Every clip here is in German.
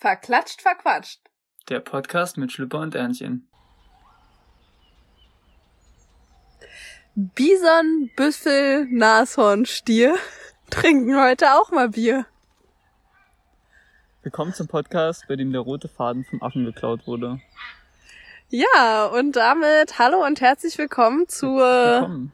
Verklatscht, verquatscht. Der Podcast mit Schlüpper und Ernchen. Bison, Büffel, Nashorn, Stier trinken heute auch mal Bier. Willkommen zum Podcast, bei dem der rote Faden vom Affen geklaut wurde. Ja, und damit hallo und herzlich willkommen zur Willkommen.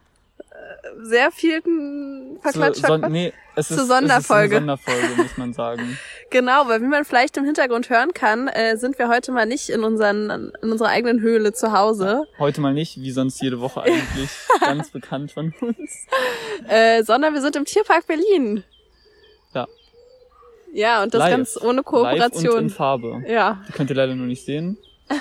Sehr vielen Zur Verklatscht, Son nee, es zur ist, Sonderfolge. Es ist eine Sonderfolge, muss man sagen. Genau, weil wie man vielleicht im Hintergrund hören kann, äh, sind wir heute mal nicht in, unseren, in unserer eigenen Höhle zu Hause, Heute mal nicht, wie sonst jede Woche eigentlich, ganz bekannt von uns. äh, sondern wir sind im Tierpark Berlin. Ja. Ja, und das Live. ganz ohne Live und Kooperation. in Farbe. Ja. Die könnt ihr leider nur nicht sehen.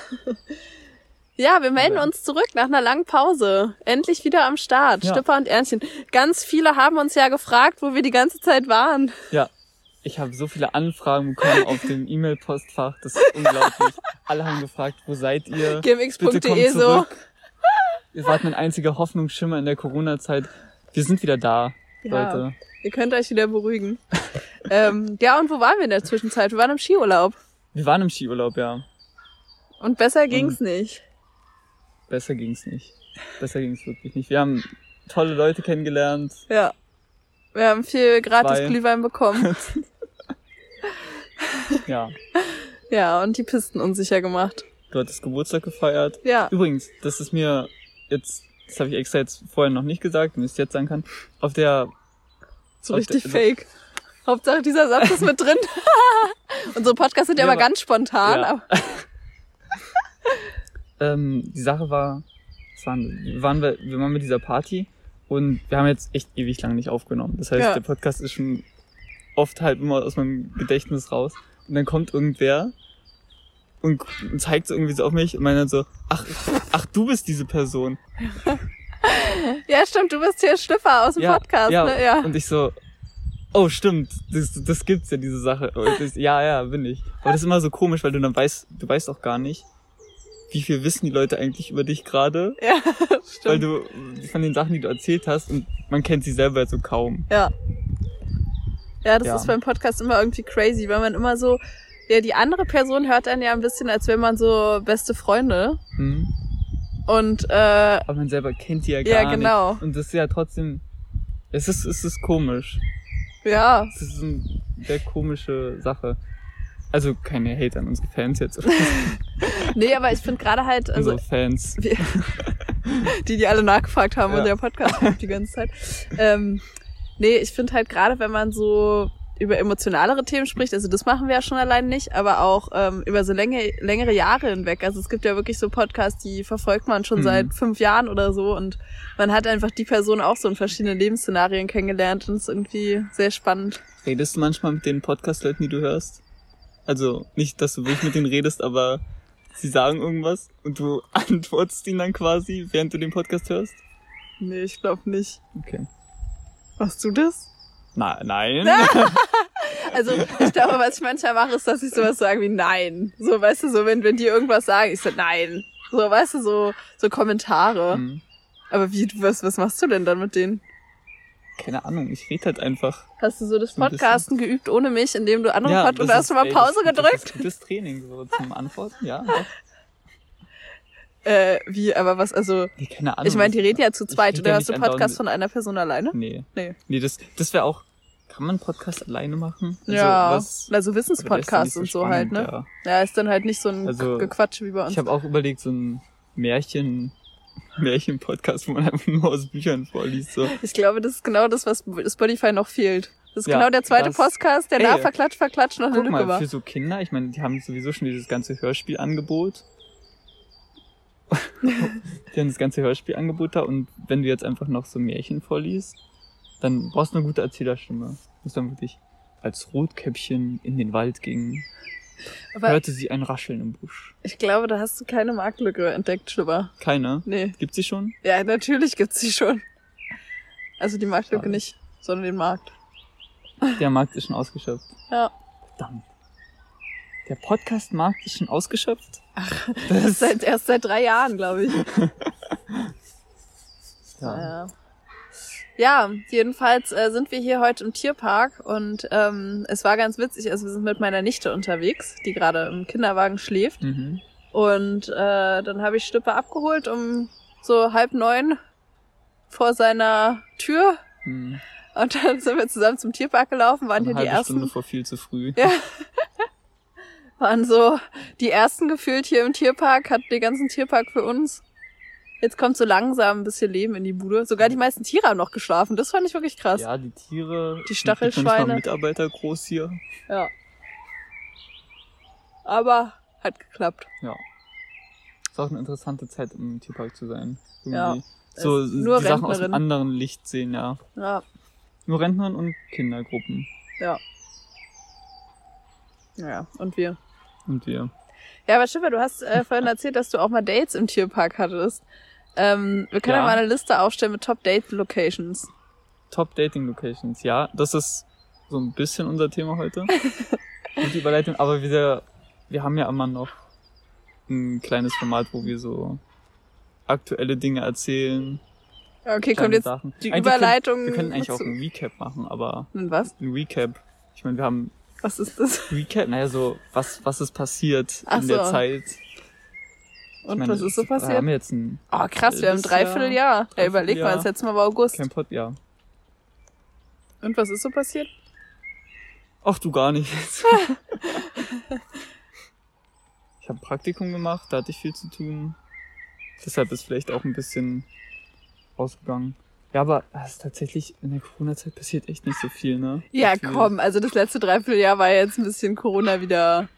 Ja, wir melden uns zurück nach einer langen Pause. Endlich wieder am Start. Ja. Stipper und Ernstchen. Ganz viele haben uns ja gefragt, wo wir die ganze Zeit waren. Ja, ich habe so viele Anfragen bekommen auf dem E-Mail-Postfach, das ist unglaublich. Alle haben gefragt, wo seid ihr? Gmx.de so. zurück. Ihr wart mein einziger Hoffnungsschimmer in der Corona-Zeit. Wir sind wieder da, Ja. Leute. Ihr könnt euch wieder beruhigen. ähm, ja, und wo waren wir in der Zwischenzeit? Wir waren im Skiurlaub. Wir waren im Skiurlaub, ja. Und besser ging's nicht. Besser ging's nicht. Besser ging's wirklich nicht. Wir haben tolle Leute kennengelernt. Ja. Wir haben viel gratis Zwei. Glühwein bekommen. Ja, ja, und die Pisten unsicher gemacht. du hattest Geburtstag gefeiert. Ja. Übrigens, das ist mir jetzt, das habe ich extra jetzt vorher noch nicht gesagt, damit ich es jetzt sagen kann, auf der So Auf richtig der- fake. Hauptsache dieser Satz ist mit drin. Unsere Podcasts sind ja, Ja, immer ganz spontan. Ja. Aber ähm, die Sache war, waren, wir waren wir, wir waren mit dieser Party und wir haben jetzt echt ewig lang nicht aufgenommen. Das heißt, Ja. der Podcast ist schon oft halt immer aus meinem Gedächtnis raus. Und dann kommt irgendwer und zeigt so irgendwie so auf mich und meint dann so, ach, ach, du bist diese Person. ja, stimmt, du bist hier Schlüpfer aus dem Podcast, ja, ne? Ja. Und ich so, oh stimmt, das, das gibt's ja, diese Sache. Ich, ja, ja, bin ich. Aber das ist immer so komisch, weil du dann weißt, du weißt auch gar nicht, wie viel wissen die Leute eigentlich über dich gerade. Ja, Weil stimmt. du von den Sachen, die du erzählt hast, und man kennt sie selber so kaum. Ja. Ja, das Ja. ist beim Podcast immer irgendwie crazy, weil man immer so, ja, die andere Person hört dann ja ein bisschen, als wäre man so beste Freunde. Hm? Und äh, Aber man selber kennt die ja gar Ja, genau. nicht. Und das ist ja trotzdem, es ist, es ist komisch. ja, Es ist eine sehr komische Sache. Also keine Hate an unsere Fans jetzt. nee, aber ich finde gerade halt, also unsere Fans. wir, die, die alle nachgefragt haben Ja. und der Podcast die ganze Zeit. Ähm, nee, ich finde halt gerade, wenn man so über emotionalere Themen spricht, also das machen wir ja schon allein nicht, aber auch ähm, über so länge, längere Jahre hinweg. Also es gibt ja wirklich so Podcasts, die verfolgt man schon Mhm. seit fünf Jahren oder so und man hat einfach die Person auch so in verschiedenen Lebensszenarien kennengelernt und es ist irgendwie sehr spannend. Redest du manchmal mit den Podcast-Leuten, die du hörst? Also nicht, dass du wirklich mit denen redest, aber sie sagen irgendwas und du antwortest ihnen dann quasi, während du den Podcast hörst? Nee, ich glaube nicht. Okay. Machst du das? Na, nein. Also ich glaube, was ich manchmal mache, ist, dass ich sowas sage wie nein. So, weißt du, so wenn, wenn die irgendwas sagen, ich so nein. So, weißt du, so, so Kommentare. Hm, Aber wie, was, was machst du denn dann mit denen? Keine Ahnung, ich rede halt einfach. Hast du so das So. Podcasten geübt ohne mich, indem du andere Pod und hast du mal ey, Pause das, gedrückt? Das ist gutes Training so zum Antworten, ja. Äh, wie, aber was, also, Nee, keine Ahnung. ich meine, die reden ja zu zweit. Oder ja hast du Podcast von einer Person alleine? Nee. Nee. Nee, das, das wäre auch. Kann man einen Podcast alleine machen? Also, ja, was- also Wissenspodcasts nicht und so halt, ne? spannend, Ja. ist dann halt nicht so ein Also, Gequatsch wie bei Ja. uns. Ich habe auch überlegt, so ein Märchen, Märchen-Podcast, wo man einfach nur aus Büchern vorliest. So. Ich glaube, das ist genau das, was Spotify noch fehlt. Das ist Ja, genau der zweite das- Podcast, der Ey, nach Verklatsch, Verklatsch noch eine Lücke mal, war. für so Kinder, ich meine, die haben sowieso schon dieses ganze Hörspielangebot. die haben das ganze Hörspielangebot da und wenn du jetzt einfach noch so Märchen vorliest, dann brauchst du eine gute Erzählerstimme. Muss dann wirklich, als Rotkäppchen in den Wald ging, Aber hörte sie ein Rascheln im Busch. ich glaube, da hast du keine Marktlücke entdeckt, Schlüpper. Keine? Nee. Gibt's sie schon? Ja, natürlich gibt's sie schon. Also die Marktlücke Schade. nicht, sondern den Markt. Der Markt ist schon ausgeschöpft. Ja. Verdammt. Der Podcast-Markt ist schon ausgeschöpft? Ach, Das ist das seit, erst seit drei Jahren, glaube ich. ja. Ja. Ja, jedenfalls äh, sind wir hier heute im Tierpark und ähm, es war ganz witzig. Also wir sind mit meiner Nichte unterwegs, die gerade im Kinderwagen schläft. Mhm. Und äh, dann habe ich Stippe abgeholt um so halb neun vor seiner Tür. Mhm. Und dann sind wir zusammen zum Tierpark gelaufen, waren Eine hier die halbe Stunde ersten. vor viel zu früh. Ja. Waren so die ersten gefühlt hier im Tierpark, hatten den ganzen Tierpark für uns. Jetzt kommt so langsam ein bisschen Leben in die Bude. Sogar die meisten Tiere haben noch geschlafen. Das fand ich wirklich krass. Ja, die Tiere. Die Stachelschweine. mal Mitarbeiter groß hier. Ja. Aber hat geklappt. Ja. Ist auch eine interessante Zeit, im Tierpark zu sein. Ja. Irgendwie. So Es ist nur die Sachen aus Rentnerin. einem anderen Licht sehen, ja. Ja, Nur Rentnern und Kindergruppen. ja. Ja, und wir. Und wir. Ja, aber Schiffer, du hast äh, vorhin erzählt, dass du auch mal Dates im Tierpark hattest. Ähm, wir können ja. Ja. mal eine Liste aufstellen mit Top Date Locations. Top Dating Locations, ja. Das ist so ein bisschen unser Thema heute. Gute Überleitung. Aber wir, wir haben ja immer noch ein kleines Format, wo wir so aktuelle Dinge erzählen. Okay, kommt jetzt Sachen. die Überleitung. Können, wir können eigentlich auch ein Recap machen, aber Und was? ein Recap. Ich meine, wir haben Was ist das? Recap, naja, so, was, was ist passiert Ach in der so. Zeit. Ich Und meine, was ist so Wir passiert? haben jetzt ein Oh, krass, wir haben ein halbes Jahr, Dreivierteljahr. Ja, überleg mal, Dreivierteljahr. das letzte Mal war August. kein Pod, ja. Und was ist so passiert? Ach du gar nicht. ich habe Praktikum gemacht, da hatte ich viel zu tun. Deshalb ist vielleicht auch ein bisschen ausgegangen. Ja, aber es ist tatsächlich in der Corona-Zeit passiert echt nicht so viel, ne? Ja, Gefühlt. komm, also das letzte Dreivierteljahr war jetzt ein bisschen Corona wieder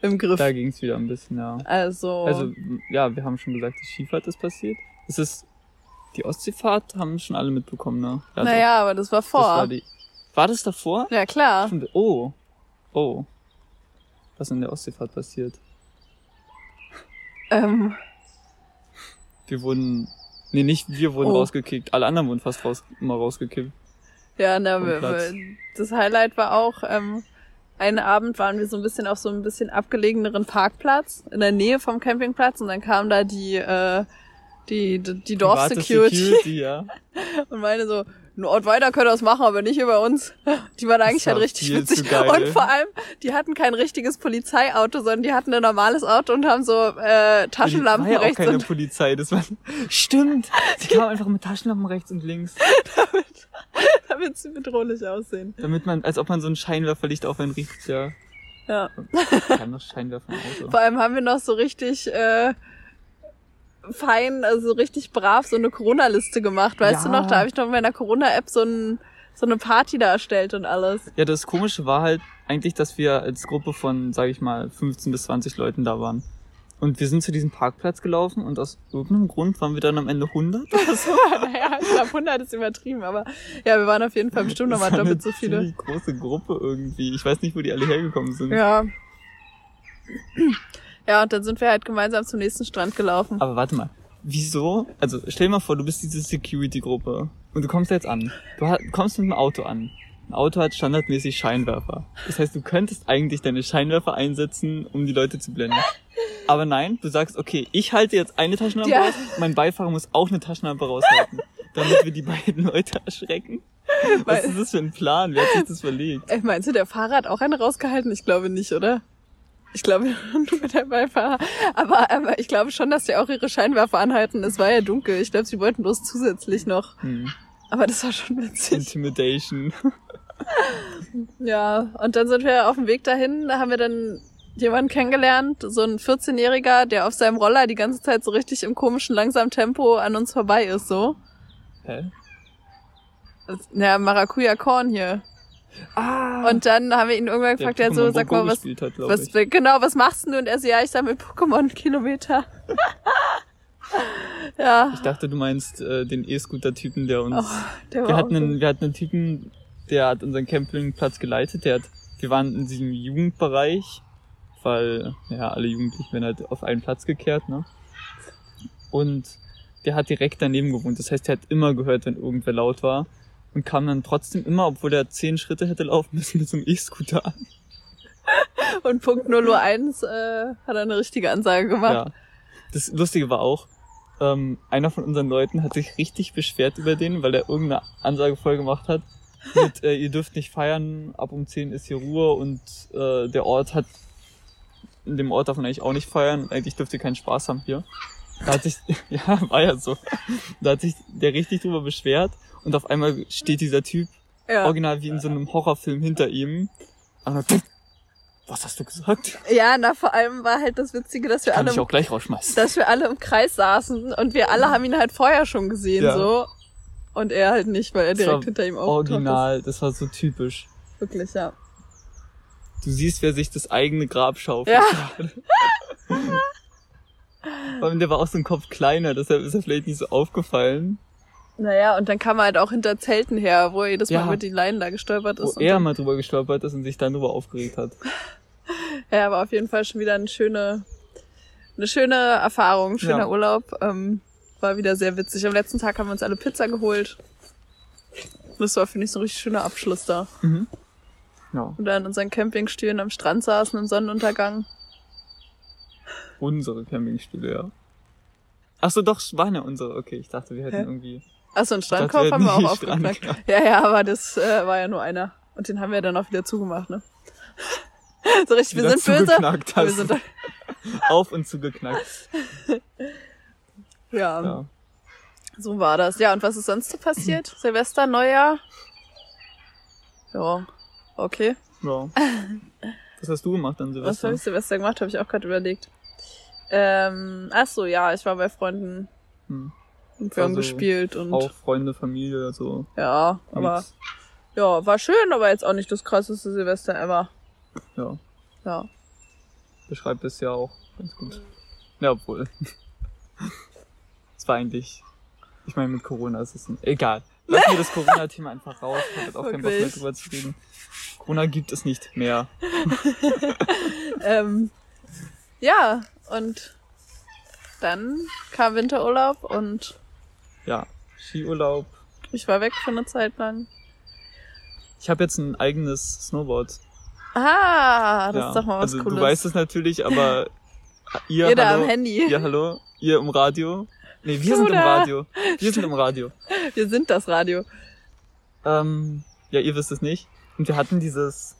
im Griff. Da ging's wieder ein bisschen, ja. Also, Also, ja, wir haben schon gesagt, die Skifahrt ist passiert. Es ist, die Ostseefahrt haben schon alle mitbekommen, ne? Ja, doch. naja, aber das war das vor. war die, war das davor? ja, klar. Oh. Oh. Was in der Ostseefahrt passiert? Ähm, Wir wurden, nee, nicht wir wurden Oh. rausgekickt. Alle anderen wurden fast raus, immer rausgekickt. ja, na, wir, wir, das Highlight war auch, ähm, einen Abend waren wir so ein bisschen auf so ein bisschen abgelegeneren Parkplatz in der Nähe vom Campingplatz und dann kam da die, äh, die, die, die Dorfsecurity Security, ja. und meine so, ein Ort weiter könnt ihr das machen, aber nicht über uns. Die waren eigentlich war halt richtig witzig. Und vor allem, die hatten kein richtiges Polizeiauto, sondern die hatten ein normales Auto und haben so äh, Taschenlampen war ja auch rechts keine und Polizei, das war, stimmt. Die kamen einfach mit Taschenlampen rechts und links. damit sie bedrohlich aussehen. Damit man, als ob man so ein Scheinwerferlicht auf einen riecht, ja. Ja. Haben noch Scheinwerfer im Auto. Vor allem haben wir noch so richtig äh, fein, also richtig brav so eine Corona-Liste gemacht. Weißt Ja. du noch, da habe ich noch in meiner Corona-App so, ein, so eine Party da erstellt und alles. Ja, das Komische war halt eigentlich, dass wir als Gruppe von, sage ich mal, 15 bis 20 Leuten da waren. Und wir sind zu diesem Parkplatz gelaufen und aus irgendeinem Grund waren wir dann am Ende 100. So, naja, ich glaube 100 ist übertrieben, aber ja, wir waren auf jeden Fall bestimmt nochmal doppelt eine so viele. ziemlich große Gruppe irgendwie. Ich weiß nicht, wo die alle hergekommen sind. Ja. Ja, und dann sind wir halt gemeinsam zum nächsten Strand gelaufen. Aber warte mal. Wieso? Also stell dir mal vor, du bist diese Security-Gruppe und du kommst jetzt an. Du kommst mit dem Auto an. Ein Auto hat standardmäßig Scheinwerfer. Das heißt, du könntest eigentlich deine Scheinwerfer einsetzen, um die Leute zu blenden. Aber nein, du sagst, okay, ich halte jetzt eine Taschenlampe Ja. raus, mein Beifahrer muss auch eine Taschenlampe raushalten, damit wir die beiden Leute erschrecken. Was ist das für ein Plan? Wer hat sich das verlegt? Ey, meinst du, der Fahrer hat auch eine rausgehalten? Ich glaube nicht, oder? Ich glaube, du mit der Beifahrer. Aber, aber ich glaube schon, dass die auch ihre Scheinwerfer anhalten. Es war ja dunkel. Ich glaube, sie wollten bloß zusätzlich noch. Hm. Aber das war schon witzig. Intimidation. Ja, und dann sind wir auf dem Weg dahin. Da haben wir dann jemanden kennengelernt, so ein 14-Jähriger, der auf seinem Roller die ganze Zeit so richtig im komischen, langsamen Tempo an uns vorbei ist, so. Hä? Das- Ja, Maracuja Korn hier. Ah! Und dann haben wir ihn irgendwann gefragt, der, so, Pokémon sag mal, was, hat, was, ich. genau, was machst denn du? Und er so, ja, ich sammle Pokémon-Kilometer. ja, Ich dachte, du meinst äh, den E-Scooter-Typen, der uns. oh, der wir hatten so. einen, wir hatten einen Typen, der hat unseren Campingplatz geleitet. Der hat, wir waren in diesem Jugendbereich, weil ja alle Jugendlichen werden halt auf einen Platz gekehrt, ne? Und der hat direkt daneben gewohnt. Das heißt, er hat immer gehört, wenn irgendwer laut war und kam dann trotzdem immer, obwohl er zehn Schritte hätte laufen müssen, mit so einem E-Scooter an. Und Punkt 001 äh, hat er eine richtige Ansage gemacht. Ja. Das Lustige war auch, ähm, einer von unseren Leuten hat sich richtig beschwert über den, weil er irgendeine Ansage voll gemacht hat. Mit, äh, ihr dürft nicht feiern, ab um 10 ist hier Ruhe und äh, der Ort hat, in dem Ort darf man eigentlich auch nicht feiern, eigentlich dürft ihr keinen Spaß haben hier. Da hat sich, ja, war ja so. Da hat sich der richtig drüber beschwert und auf einmal steht dieser Typ Ja. original wie in so einem Horrorfilm hinter ihm. Und dann, was hast du gesagt? ja, na, vor allem war halt das Witzige, dass wir Kann alle, ich auch gleich rausschmeißen. dass wir alle im Kreis saßen und wir alle haben ihn halt vorher schon gesehen, Ja. so. Und er halt nicht, weil er Das direkt hinter ihm aufgetaucht Original, das war so typisch. ist. Wirklich, ja. Du siehst, wer sich das eigene Grab schaufelt. Ja. Vor allem, der war auch so ein Kopf kleiner, deshalb ist er vielleicht nicht so aufgefallen. Naja, und dann kam er halt auch hinter Zelten her, wo er jedes Mal Ja. über die Leinen da gestolpert Wo ist. und er dann- mal drüber gestolpert ist und sich dann drüber aufgeregt hat. Ja, aber auf jeden Fall schon wieder eine schöne, eine schöne Erfahrung, schöner Ja. Urlaub. Ähm, war wieder sehr witzig. Am letzten Tag haben wir uns alle Pizza geholt. Das war, finde ich, so ein richtig schöner Abschluss da. Mhm. Ja, Und da in unseren Campingstühlen am Strand saßen im Sonnenuntergang. Unsere Campingstühle, ja. Ach so, doch, ja unsere. Okay, ich dachte, wir hätten Hä? irgendwie... Achso, einen Strandkorb haben wir auch aufgeknackt. Ja, ja, aber das äh, war ja nur einer. Und den haben wir dann auch wieder zugemacht, ne? so richtig, wir sind böse. aber Wir hast. sind da, Auf und zugeknackt. ja, Ja. so war das. Ja, und was ist sonst so passiert? Silvester, Neujahr? Ja, okay. ja. Was hast du gemacht an Was Silvester? habe ich Silvester gemacht, habe ich auch gerade überlegt. Ähm, ach so, ja, ich war bei Freunden Hm. und wir haben Also gespielt und Auch Freunde, Familie, so. ja, aber Nix. ja, war schön, aber jetzt auch nicht das krasseste Silvester ever. Ja, Ja. beschreibt es ja auch ganz gut. Ja, obwohl. Es war eigentlich. Ich meine, mit Corona ist es ein. Egal. Lass mir das Corona-Thema einfach raus. Ich habe auch keinen Bock mehr Wirklich? drüber zu reden. Corona gibt es nicht mehr. Ähm, ja, und dann kam Winterurlaub und Ja, Skiurlaub. ich war weg für eine Zeit lang. Ich habe jetzt ein eigenes Snowboard. Ah, das ja. ist doch mal was also, Cooles. Du weißt es natürlich, aber ihr, Jeder hallo, am Handy. ihr, hallo, ihr im Radio. Nee, wir sind im. Radio. Wir sind im Radio. Wir sind das Radio. Ähm, ja, ihr wisst es nicht. Und wir hatten dieses.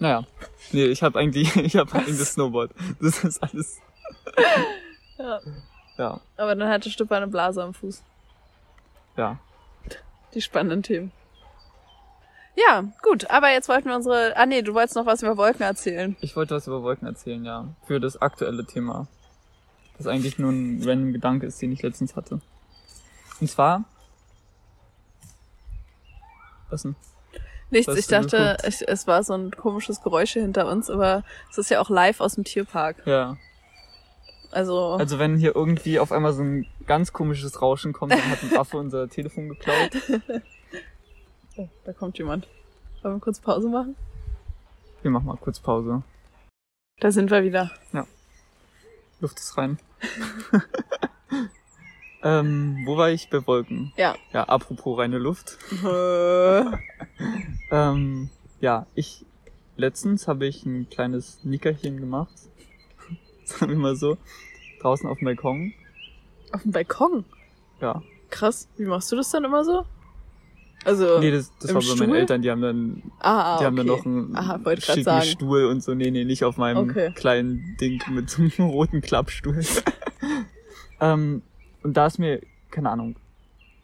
Naja. Nee, ich habe eigentlich, ich habe ein eigenes Snowboard. Das ist alles. Ja. Ja, Aber dann hatte Stupper eine Blase am Fuß. ja. Die spannenden Themen. Ja, gut, aber jetzt wollten wir unsere. Ah nee, du wolltest noch was über Wolken erzählen. Ich wollte was über Wolken erzählen, ja. Für das aktuelle Thema. Das eigentlich nur ein random Gedanke ist, den ich letztens hatte. Und zwar. Was denn? Nichts, ich dachte, ich, es war so ein komisches Geräusche hinter uns, aber es ist ja auch live aus dem Tierpark. Ja. Also, Also wenn hier irgendwie auf einmal so ein ganz komisches Rauschen kommt, dann hat ein Affe unser Telefon geklaut. oh, da kommt jemand. Wollen wir kurz Pause machen? Wir machen mal kurz Pause. Da sind wir wieder. Luft ist rein. ähm, wo war ich? Bei Wolken. Ja. Ja, apropos reine Luft. Äh, Ähm, ja, ich letztens habe ich ein kleines Nickerchen gemacht. Sagen wir mal so. Draußen auf dem Balkon. Auf dem Balkon. Ja. Krass. Wie machst du das dann immer so? Also, Nee, das, das Im war bei meinen? Eltern, die haben dann, ah, ah, die haben dann noch einen Aha, schicken sagen. Stuhl und so. Nee, nee, nicht auf meinem Okay. kleinen Ding mit so einem roten Klappstuhl. ähm, und da ist mir, keine Ahnung,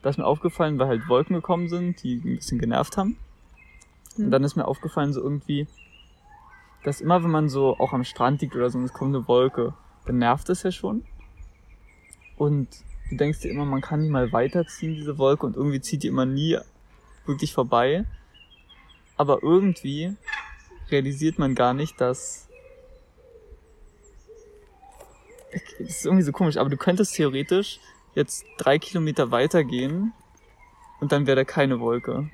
da ist mir aufgefallen, weil halt Wolken gekommen sind, die ein bisschen genervt haben. Hm. Und dann ist mir aufgefallen, so irgendwie, dass immer, wenn man so auch am Strand liegt oder so und es kommt eine Wolke, dann nervt es ja schon. Und du denkst dir immer, man kann die mal weiterziehen, diese Wolke, und irgendwie zieht die immer nie wirklich vorbei. Aber irgendwie realisiert man gar nicht, dass. Das ist irgendwie so komisch, aber du könntest theoretisch jetzt drei Kilometer weitergehen und dann wäre da keine Wolke.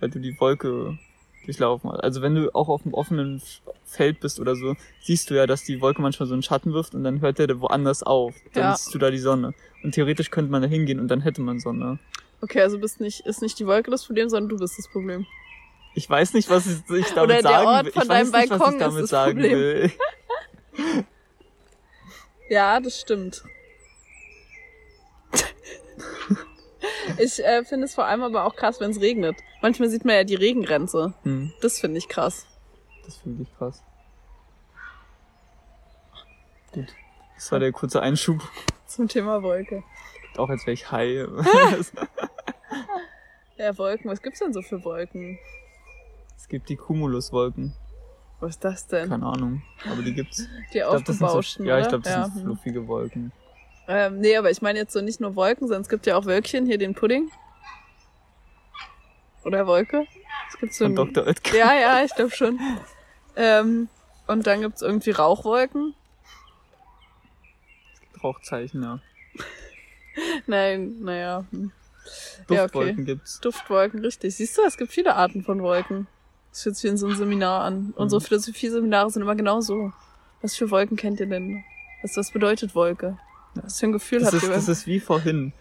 Weil du die Wolke durchlaufen hast. Also wenn du auch auf einem offenen Feld bist oder so, siehst du ja, dass die Wolke manchmal so einen Schatten wirft und dann hört der woanders auf. Dann Ja. siehst du da die Sonne. Und theoretisch könnte man da hingehen und dann hätte man Sonne. Okay, also bist nicht, ist nicht die Wolke das Problem, sondern du bist das Problem. Ich weiß nicht, was ich, damit Oder der sagen Ort will. von deinem nicht, was Balkon ich ist damit das sagen Problem. will. Ja, das stimmt. ich äh, finde es vor allem aber auch krass, wenn es regnet. Manchmal sieht man ja die Regengrenze. Hm, Das finde ich krass. das finde ich krass. Gut. Das war der kurze Einschub. Zum Thema Wolke. Auch als wäre ich high. Ja, Wolken. Was gibt's denn so für Wolken? es gibt die Cumuluswolken. Was ist das denn? Keine Ahnung. Aber die gibt's. Die Ich glaub, das sind so, ja, ich glaube, das ja. sind hm. fluffige Wolken. Ähm, nee, aber ich meine jetzt so nicht nur Wolken, sondern es gibt ja auch Wölkchen, hier den Pudding. Oder Wolke. Es gibt so Von Dr. Oetker. Ja, ja, ich glaube schon. Ähm, und dann gibt's irgendwie Rauchwolken. Rauchzeichen, ja. Nein, naja. hm. Ja, okay. Duftwolken gibt's. Duftwolken, richtig. Siehst du, es gibt viele Arten von Wolken. Das fühlt sich in so einem Seminar an. Unsere Mhm. Philosophie-Seminare sind immer genau so. Was für Wolken kennt ihr denn? Was, was bedeutet Wolke? Was für ein Gefühl Das habt ist, ihr? das ist wie vorhin,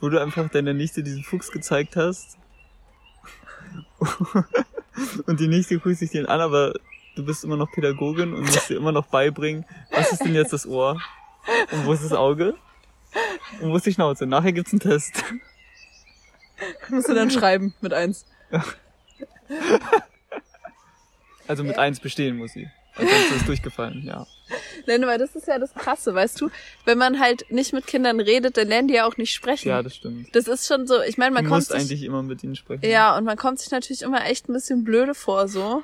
wo du einfach deiner Nichte diesen Fuchs gezeigt hast. Und die Nichte guckt sich den an, aber du bist immer noch Pädagogin und musst dir immer noch beibringen, was ist denn jetzt das Ohr? Und wo ist das Auge? Und wo ist die Schnauze? Nachher gibt's einen Test. Musst du dann schreiben mit eins. Also mit eins bestehen muss sie. Ansonsten ist durchgefallen, ja. Nein, weil das ist ja das Krasse, weißt du? Wenn man halt nicht mit Kindern redet, dann lernen die ja auch nicht sprechen. Ja, das stimmt. das ist schon so, ich meine, man Du kommt musst sich, eigentlich immer mit ihnen sprechen. ja, und man kommt sich natürlich immer echt ein bisschen blöde vor, so.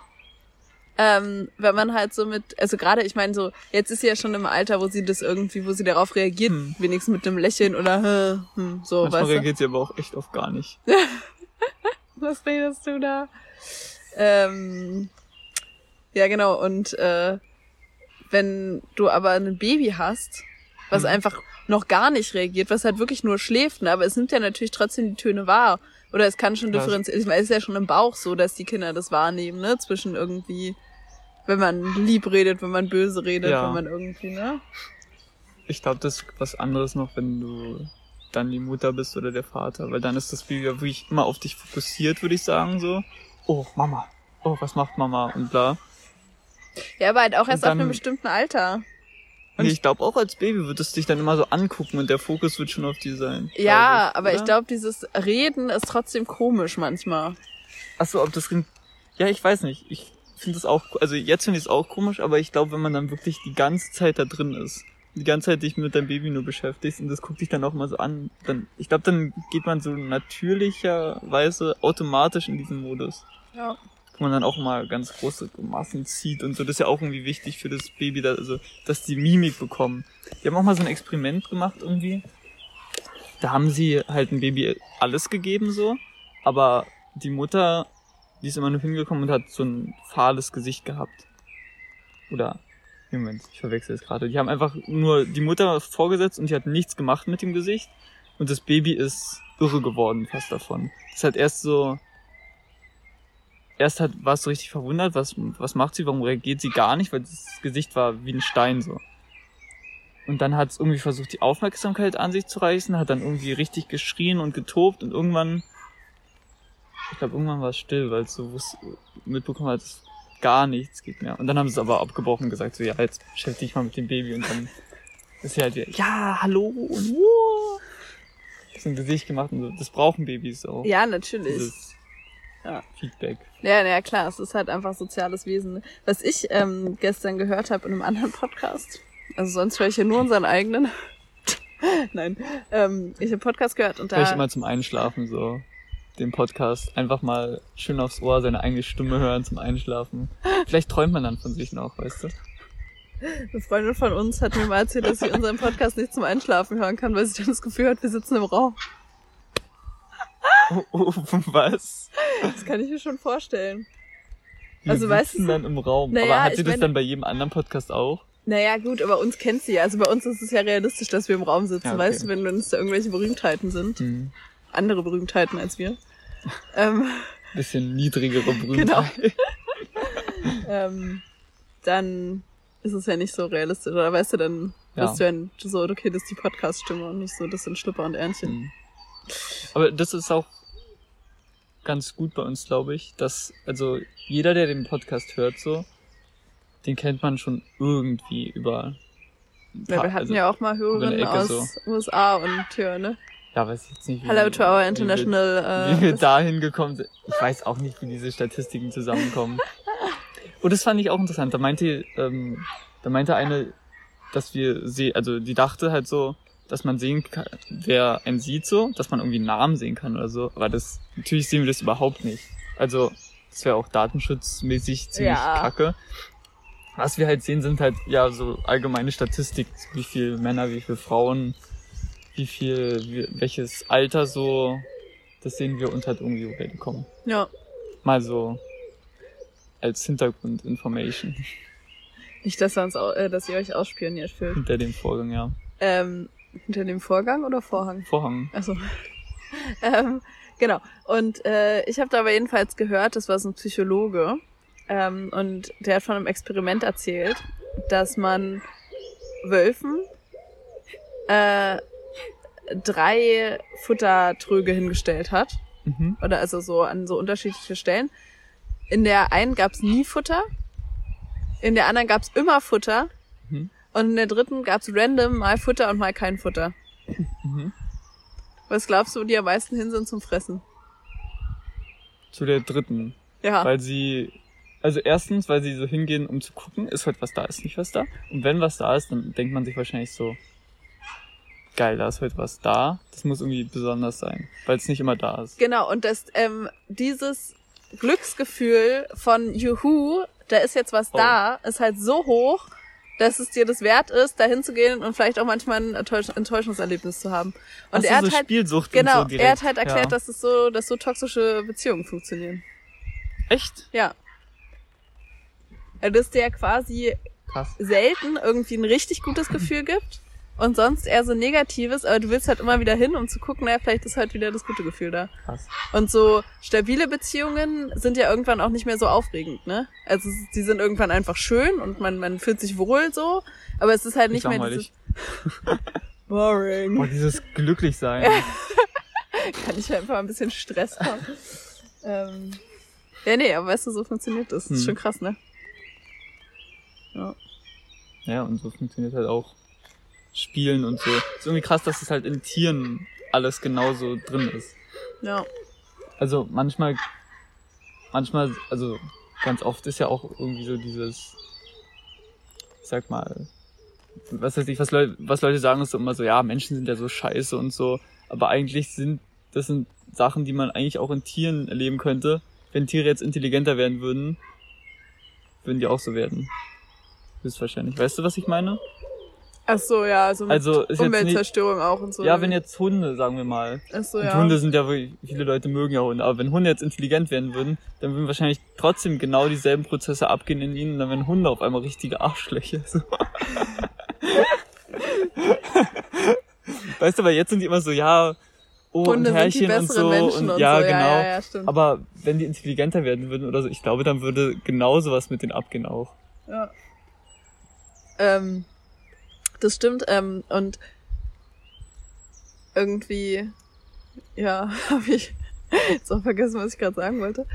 Ähm, wenn man halt so mit, also gerade, ich meine so, jetzt ist sie ja schon im Alter, wo sie das irgendwie, wo sie darauf reagiert, Hm. wenigstens mit einem Lächeln oder hm, hm, so, Manchmal weißt du? reagiert sie aber auch echt auf gar nicht. Was redest du da? Ähm, ja, genau. Und äh, wenn du aber ein Baby hast, was Mhm. einfach noch gar nicht reagiert, was halt wirklich nur schläft, ne? aber es nimmt ja natürlich trotzdem die Töne wahr. Oder es kann schon differenzieren. Ich meine, es ist ja schon im Bauch so, dass die Kinder das wahrnehmen, ne? Zwischen irgendwie, wenn man lieb redet, wenn man böse redet, Ja. wenn man irgendwie, ne? Ich glaube, das ist was anderes noch, wenn du dann die Mutter bist oder der Vater, weil dann ist das Baby ja wirklich immer auf dich fokussiert, würde ich sagen, so. Oh, Mama. Oh, was macht Mama? Und bla. Ja, aber halt auch erst Und ab einem dann- bestimmten Alter. Und Nee, ich- ich glaube auch als Baby wird es dich dann immer so angucken und der Fokus wird schon auf dir sein. Ja, glaub aber ich glaube, dieses Reden ist trotzdem komisch manchmal. Ach so, ob das Kind. Ja, ich weiß nicht. Ich finde das auch. Also jetzt finde ich es auch komisch, aber ich glaube, wenn man dann wirklich die ganze Zeit da drin ist, die ganze Zeit dich mit deinem Baby nur beschäftigst und das guckt dich dann auch mal so an, dann, ich glaube, dann geht man so natürlicherweise automatisch in diesen Modus. Ja. Wo man dann auch mal ganz große Massen zieht und so. Das ist ja auch irgendwie wichtig für das Baby, da, also, dass die Mimik bekommen. Die haben auch mal so ein Experiment gemacht irgendwie. Da haben sie halt ein Baby alles gegeben so, aber die Mutter, die ist immer nur hingekommen und hat so ein fahles Gesicht gehabt. Oder, Moment, ich verwechsel es gerade. Die haben einfach nur die Mutter vorgesetzt und die hat nichts gemacht mit dem Gesicht. Und das Baby ist irre geworden fast davon. Das hat erst so, erst hat, war es so richtig verwundert, was, was macht sie, warum reagiert sie gar nicht, weil das Gesicht war wie ein Stein so. Und dann hat es irgendwie versucht, die Aufmerksamkeit an sich zu reißen, hat dann irgendwie richtig geschrien und getobt und irgendwann, ich glaube, irgendwann war es still, weil es so mitbekommen hat, dass gar nichts geht mehr. Und dann haben sie es aber abgebrochen und gesagt, so, ja, jetzt beschäftige dich mal mit dem Baby und dann ist sie halt wieder, ja, hallo und wow. So ein Gesicht gemacht und so. Das brauchen Babys auch. Ja, natürlich. Dieses Ja. Feedback. Ja, na ja, klar, es ist halt einfach soziales Wesen. Was ich ähm, gestern gehört habe in einem anderen Podcast, also sonst höre ich ja nur unseren eigenen. Nein, ähm, ich habe Podcast gehört und Höre ich da immer zum Einschlafen so den Podcast. Einfach mal schön aufs Ohr seine eigene Stimme hören zum Einschlafen. Vielleicht träumt man dann von sich noch, weißt du? eine Freundin von uns hat mir mal erzählt, dass sie unseren Podcast nicht zum Einschlafen hören kann, weil sie dann das Gefühl hat, wir sitzen im Raum. Was? Das kann ich mir schon vorstellen. Wir Also, weißt du- dann im Raum. Naja, Aber hat sie das mein- dann bei jedem anderen Podcast auch? Naja, gut, aber uns kennt sie ja. Also bei uns ist es ja realistisch, dass wir im Raum sitzen, Ja, okay. weißt du, wenn uns da irgendwelche Berühmtheiten sind. Hm. Andere Berühmtheiten als wir. ähm, Bisschen niedrigere Brüder. Genau. ähm, dann ist es ja nicht so realistisch. Oder weißt du, dann Ja. bist du ja so, okay, das ist die Podcast-Stimme und nicht so, das sind Schlüpper und Ärmchen. Hm. Aber das ist auch ganz gut bei uns, glaube ich, dass, also jeder, der den Podcast hört, so, den kennt man schon irgendwie über Ja, wir hatten also, ja auch mal Hörerinnen aus so. USA und hier, ne? ja, weiß ich jetzt nicht. Wie, Hello to our wie wir- international. wie wir Äh, da hingekommen sind. Ich weiß auch nicht, wie diese Statistiken zusammenkommen. Und das fand ich auch interessant. Da meinte, ähm, da meinte eine, dass wir sie, also die dachte halt so, dass man sehen kann, wer einen sieht so, dass man irgendwie einen Namen sehen kann oder so. Aber das, natürlich sehen wir das überhaupt nicht. Also, das wäre auch datenschutzmäßig ziemlich Ja. kacke. Was wir halt sehen, sind halt, ja, so allgemeine Statistik, wie viel Männer, wie viel Frauen, wie viel, wie, welches Alter so, das sehen wir und halt irgendwie woher die kommen. ja. Mal so als Hintergrundinformation Nicht, dass, wir uns, äh, dass ihr euch ausspioniert fühlt. hinter dem Vorgang, ja. Ähm, hinter dem Vorgang oder Vorhang? Vorhang. Also, ähm, genau. Und äh, ich habe da aber jedenfalls gehört, das war so ein Psychologe, ähm, und der hat von einem Experiment erzählt, dass man Wölfen äh, drei Futtertröge hingestellt hat. Mhm. Oder also so an so unterschiedliche Stellen. In der einen gab's nie Futter, in der anderen gab's immer Futter Mhm. Und in der dritten gab's random mal Futter und mal kein Futter. Mhm. Was glaubst du, wo die am meisten hin sind zum Fressen? Zu der dritten. Ja. Weil sie, also erstens, weil sie so hingehen, um zu gucken, ist heute was da, ist nicht was da. Und wenn was da ist, dann denkt man sich wahrscheinlich so, geil, da ist heute was da. Das muss irgendwie besonders sein, weil es nicht immer da ist. Genau, und das, ähm, dieses Glücksgefühl von Juhu, da ist jetzt was Oh. da, ist halt so hoch, dass es dir das wert ist, da hinzugehen und vielleicht auch manchmal ein Enttäusch Enttäuschungserlebnis zu haben. Und so, er hat so halt, Spielsucht genau, so er hat halt erklärt, ja. dass es so, dass so toxische Beziehungen funktionieren. Echt? Ja. Ja, Dass der quasi Krass. selten irgendwie ein richtig gutes Gefühl gibt und sonst eher so negatives, aber du willst halt immer wieder hin, um zu gucken, naja, vielleicht ist halt wieder das gute Gefühl da. Krass. Und so stabile Beziehungen sind ja irgendwann auch nicht mehr so aufregend, ne? Also die sind irgendwann einfach schön und man, man fühlt sich wohl so, aber es ist halt nicht mehr dieses Boring. Boah, dieses Glücklichsein. Kann ich einfach ein bisschen Stress haben. ähm, ja, nee, aber weißt du, so funktioniert das. Das ist Hm. schon krass, ne? Ja. Ja, und so funktioniert halt auch Spielen und so. Ist irgendwie krass, dass es halt in Tieren alles genauso drin ist. Ja. Also manchmal, manchmal, also ganz oft ist ja auch irgendwie so dieses, ich sag mal, was weiß ich, was, Leu was Leute sagen, ist so immer so, ja, Menschen sind ja so scheiße und so. Aber eigentlich sind, das sind Sachen, die man eigentlich auch in Tieren erleben könnte. Wenn Tiere jetzt intelligenter werden würden, würden die auch so werden. Höchstwahrscheinlich. Weißt du, was ich meine? Ach so, ja, also mit Also ist jetzt nicht, Umweltzerstörung auch und so. ja, wenn jetzt Hunde, sagen wir mal, Ach so, und ja. Hunde sind ja wirklich, viele Leute mögen ja Hunde, aber wenn Hunde jetzt intelligent werden würden, dann würden wahrscheinlich trotzdem genau dieselben Prozesse abgehen in ihnen, dann wären Hunde auf einmal richtige Arschlöcher. So. weißt du, weil jetzt sind die immer so, ja, oh, Hunde und Herrchen und so, Menschen und, und ja, so. genau. Ja, ja, ja. Aber wenn die intelligenter werden würden oder so, ich glaube, dann würde genau sowas mit denen abgehen auch. Ja. Ähm, das stimmt. Ähm, und irgendwie, ja, habe ich jetzt auch vergessen, was ich gerade sagen wollte.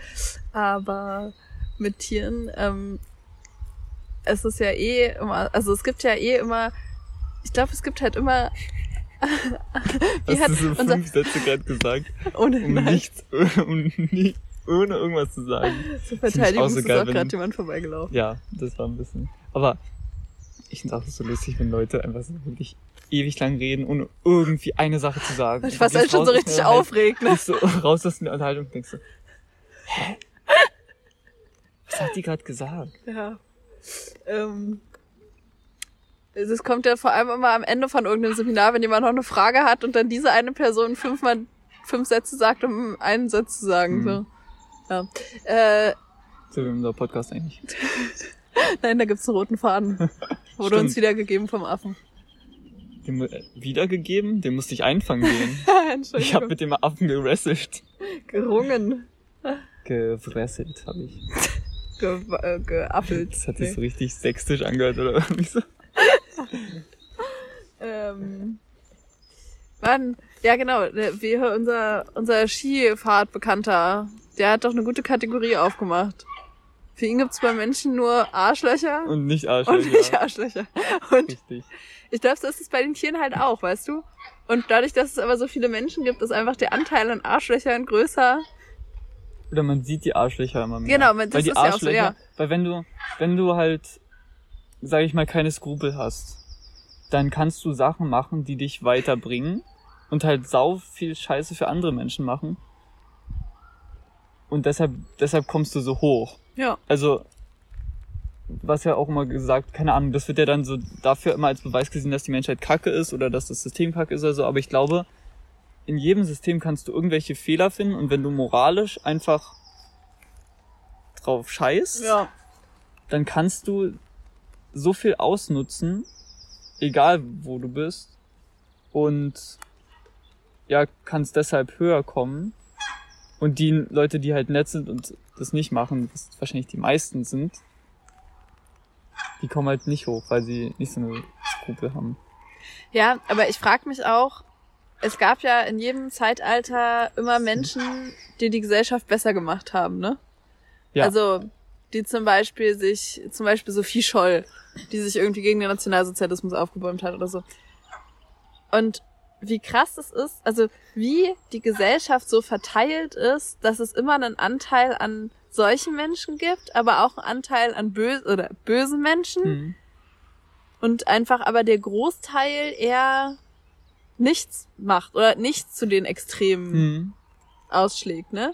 Aber mit Tieren, ähm, es ist ja eh immer, also es gibt ja eh immer, ich glaube, es gibt halt immer, wie Hast du so fünf Sätze gerade gesagt, ohne, um nichts, um nie, ohne irgendwas zu sagen. zur Verteidigung auch so ist geil, auch gerade jemand vorbeigelaufen. Ja, das war ein bisschen. Aber ich finde auch so lustig, wenn Leute einfach so wirklich ewig lang reden, ohne irgendwie eine Sache zu sagen. Was Du halt schon so richtig aufregt, ne? So raus aus der Unterhaltung und denkst so, hä? Was hat die gerade gesagt? Ja. Ähm, es kommt ja vor allem immer am Ende von irgendeinem Seminar, wenn jemand noch eine Frage hat und dann diese eine Person fünfmal fünf Sätze sagt, um einen Satz zu sagen. Mhm. So. Ja. Äh, So wie unser Podcast eigentlich. nein, da gibt's einen roten Faden. Wurde Stimmt. uns wiedergegeben vom Affen. Den äh, wiedergegeben? Den musste ich einfangen gehen. Entschuldigung. Ich habe mit dem Affen gerasselt. gerungen. Gewresselt habe ich. Ge äh, geappelt. Das hat sich Nee. so richtig sexistisch angehört, oder irgendwie so. Ähm, Mann, ja genau, der- wie unser, unser Skifahrtbekannter, der hat doch eine gute Kategorie aufgemacht. Für ihn gibt's bei Menschen nur Arschlöcher Und nicht Arschlöcher. und nicht Arschlöcher. Und Richtig. ich glaube, das ist bei den Tieren halt auch, weißt du? Und dadurch, dass es aber so viele Menschen gibt, ist einfach der Anteil an Arschlöchern größer. Oder man sieht die Arschlöcher immer mehr. Genau, man- das weil die ist ja auch so, Arschlöcher, ja. Weil wenn du, wenn du halt, sag ich mal, keine Skrupel hast, dann kannst du Sachen machen, die dich weiterbringen und halt sau viel Scheiße für andere Menschen machen. Und deshalb, deshalb kommst du so hoch. Ja. Also, was ja auch immer gesagt, keine Ahnung, das wird ja dann so dafür immer als Beweis gesehen, dass die Menschheit kacke ist oder dass das System kacke ist oder so, aber ich glaube, in jedem System kannst du irgendwelche Fehler finden und wenn du moralisch einfach drauf scheißt, Ja. dann kannst du so viel ausnutzen, egal wo du bist und ja, kannst deshalb höher kommen und die Leute, die halt nett sind und das nicht machen, was wahrscheinlich die meisten sind, die kommen halt nicht hoch, weil sie nicht so eine Skrupel haben. Ja, aber ich frage mich auch, es gab ja in jedem Zeitalter immer Menschen, die die Gesellschaft besser gemacht haben, ne? Ja. Also, die zum Beispiel sich, zum Beispiel Sophie Scholl, die sich irgendwie gegen den Nationalsozialismus aufgebäumt hat oder so. Und wie krass es ist, also wie die Gesellschaft so verteilt ist, dass es immer einen Anteil an solchen Menschen gibt, aber auch einen Anteil an böse oder bösen Menschen Hm. und einfach aber der Großteil eher nichts macht oder nichts zu den Extremen Hm. ausschlägt, ne?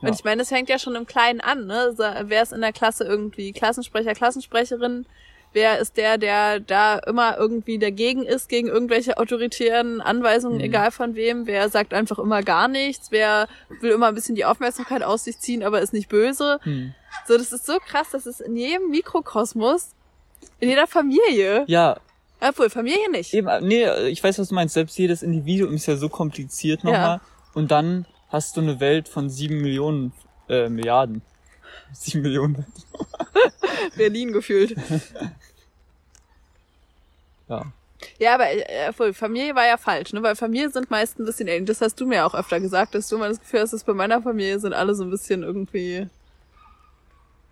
Ja. Und ich meine, das fängt ja schon im Kleinen an, ne? Wer ist in der Klasse irgendwie Klassensprecher, Klassensprecherin? Wer ist der, der da immer irgendwie dagegen ist, gegen irgendwelche autoritären Anweisungen, Mhm. egal von wem? Wer sagt einfach immer gar nichts? Wer will immer ein bisschen die Aufmerksamkeit aus sich ziehen, aber ist nicht böse? Hm. So, das ist so krass, dass es in jedem Mikrokosmos, in jeder Familie, Ja, obwohl Familie nicht. eben, äh, nee, ich weiß, was du meinst. Selbst jedes Individuum ist ja so kompliziert nochmal. Ja. Und dann hast du eine Welt von sieben Millionen, äh, Milliarden. Sieben Millionen. Berlin gefühlt. Ja. Ja, aber äh, Familie war ja falsch, ne? Weil Familie sind meist ein bisschen ähnlich. Das hast du mir auch öfter gesagt, dass du mal das Gefühl hast, dass bei meiner Familie sind alle so ein bisschen irgendwie,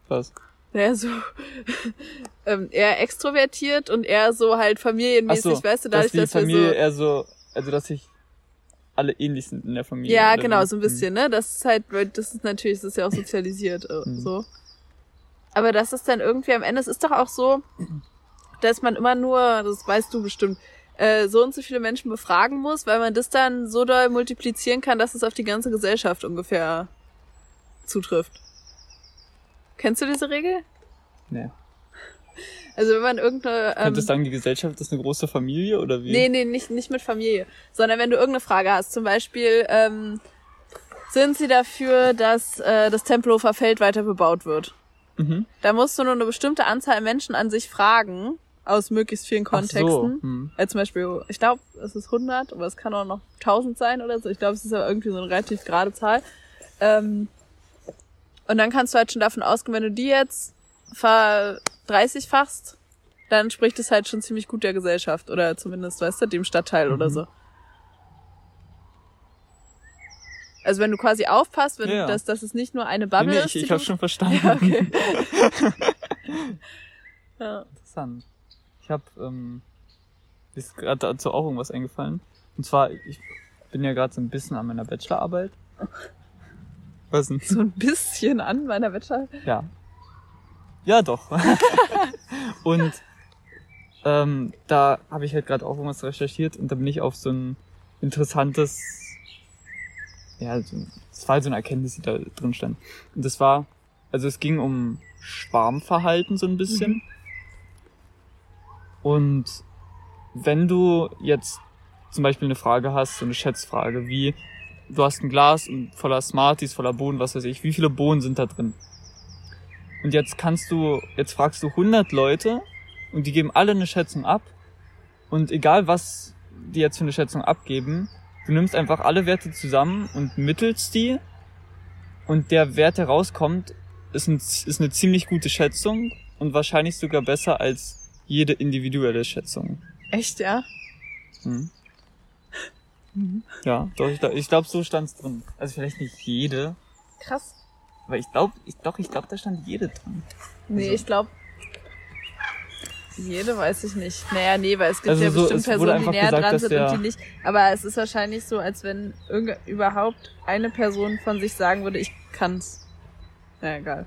Was? naja, so ähm, eher extrovertiert und eher so halt familienmäßig, so, weißt du, dass dadurch, die dass Familie wir so. eher so, also dass sich alle ähnlich sind in der Familie. Ja, genau, so ein bisschen, ne? Das ist halt, weil das ist natürlich, das ist ja auch sozialisiert, äh, Mhm. so. Aber das ist dann irgendwie am Ende, es ist doch auch so, dass man immer nur, das weißt du bestimmt, äh, so und so viele Menschen befragen muss, weil man das dann so doll multiplizieren kann, dass es auf die ganze Gesellschaft ungefähr zutrifft. Kennst du diese Regel? Nee. Also wenn man irgendeine... Ähm, Könntest du sagen, die Gesellschaft ist eine große Familie oder wie? Nee, nee, nicht, nicht mit Familie. Sondern wenn du irgendeine Frage hast, zum Beispiel, ähm, sind sie dafür, dass äh, das Tempelhofer Feld weiter bebaut wird? Mhm. Da musst du nur eine bestimmte Anzahl Menschen an sich fragen, aus möglichst vielen Ach so. Kontexten. Hm. Äh, zum Beispiel, ich glaube, es ist 100, aber es kann auch noch 1000 sein oder so. Ich glaube, es ist aber irgendwie so eine relativ gerade Zahl. Ähm, und dann kannst du halt schon davon ausgehen, wenn du die jetzt ver 30-fachst, dann spricht es halt schon ziemlich gut der Gesellschaft oder zumindest, weißt du, dem Stadtteil oder Mhm. so. Also wenn du quasi aufpasst, wenn Ja, ja. das, dass es nicht nur eine Nee, Bubble nee, ist. ich, ich habe schon verstanden. Ja, okay. ja. Interessant. Ich habe ähm, ist gerade dazu auch irgendwas eingefallen. Und zwar, ich bin ja gerade so ein bisschen an meiner Bachelorarbeit. Was denn? So ein bisschen an meiner Bachelor. Ja. Ja, doch. und ähm, da habe ich halt gerade auch irgendwas recherchiert und da bin ich auf so ein interessantes, ja, so, das war halt so eine Erkenntnis, die da drin stand. Und das war, also es ging um Schwarmverhalten so ein bisschen. Und wenn du jetzt zum Beispiel eine Frage hast, so eine Schätzfrage, wie du hast ein Glas voller Smarties, voller Bohnen, was weiß ich, wie viele Bohnen sind da drin? Und jetzt kannst du, jetzt fragst du 100 Leute und die geben alle eine Schätzung ab. Und egal was die jetzt für eine Schätzung abgeben, du nimmst einfach alle Werte zusammen und mittelst die. Und der Wert, der rauskommt, ist, ein, ist eine ziemlich gute Schätzung und wahrscheinlich sogar besser als jede individuelle Schätzung. Echt, ja? Hm. Ja, doch, ich, ich glaube, so stand's drin. Also vielleicht nicht jede, Krass. Aber ich glaube, ich, doch, ich glaube, da stand jede drin. Nee, Also- ich glaube. Jede weiß ich nicht. Naja, nee, weil es gibt Also ja so, bestimmt es Personen, die näher gesagt, dran sind und die nicht. Aber es ist wahrscheinlich so, als wenn überhaupt eine Person von sich sagen würde, ich kann's. Na egal.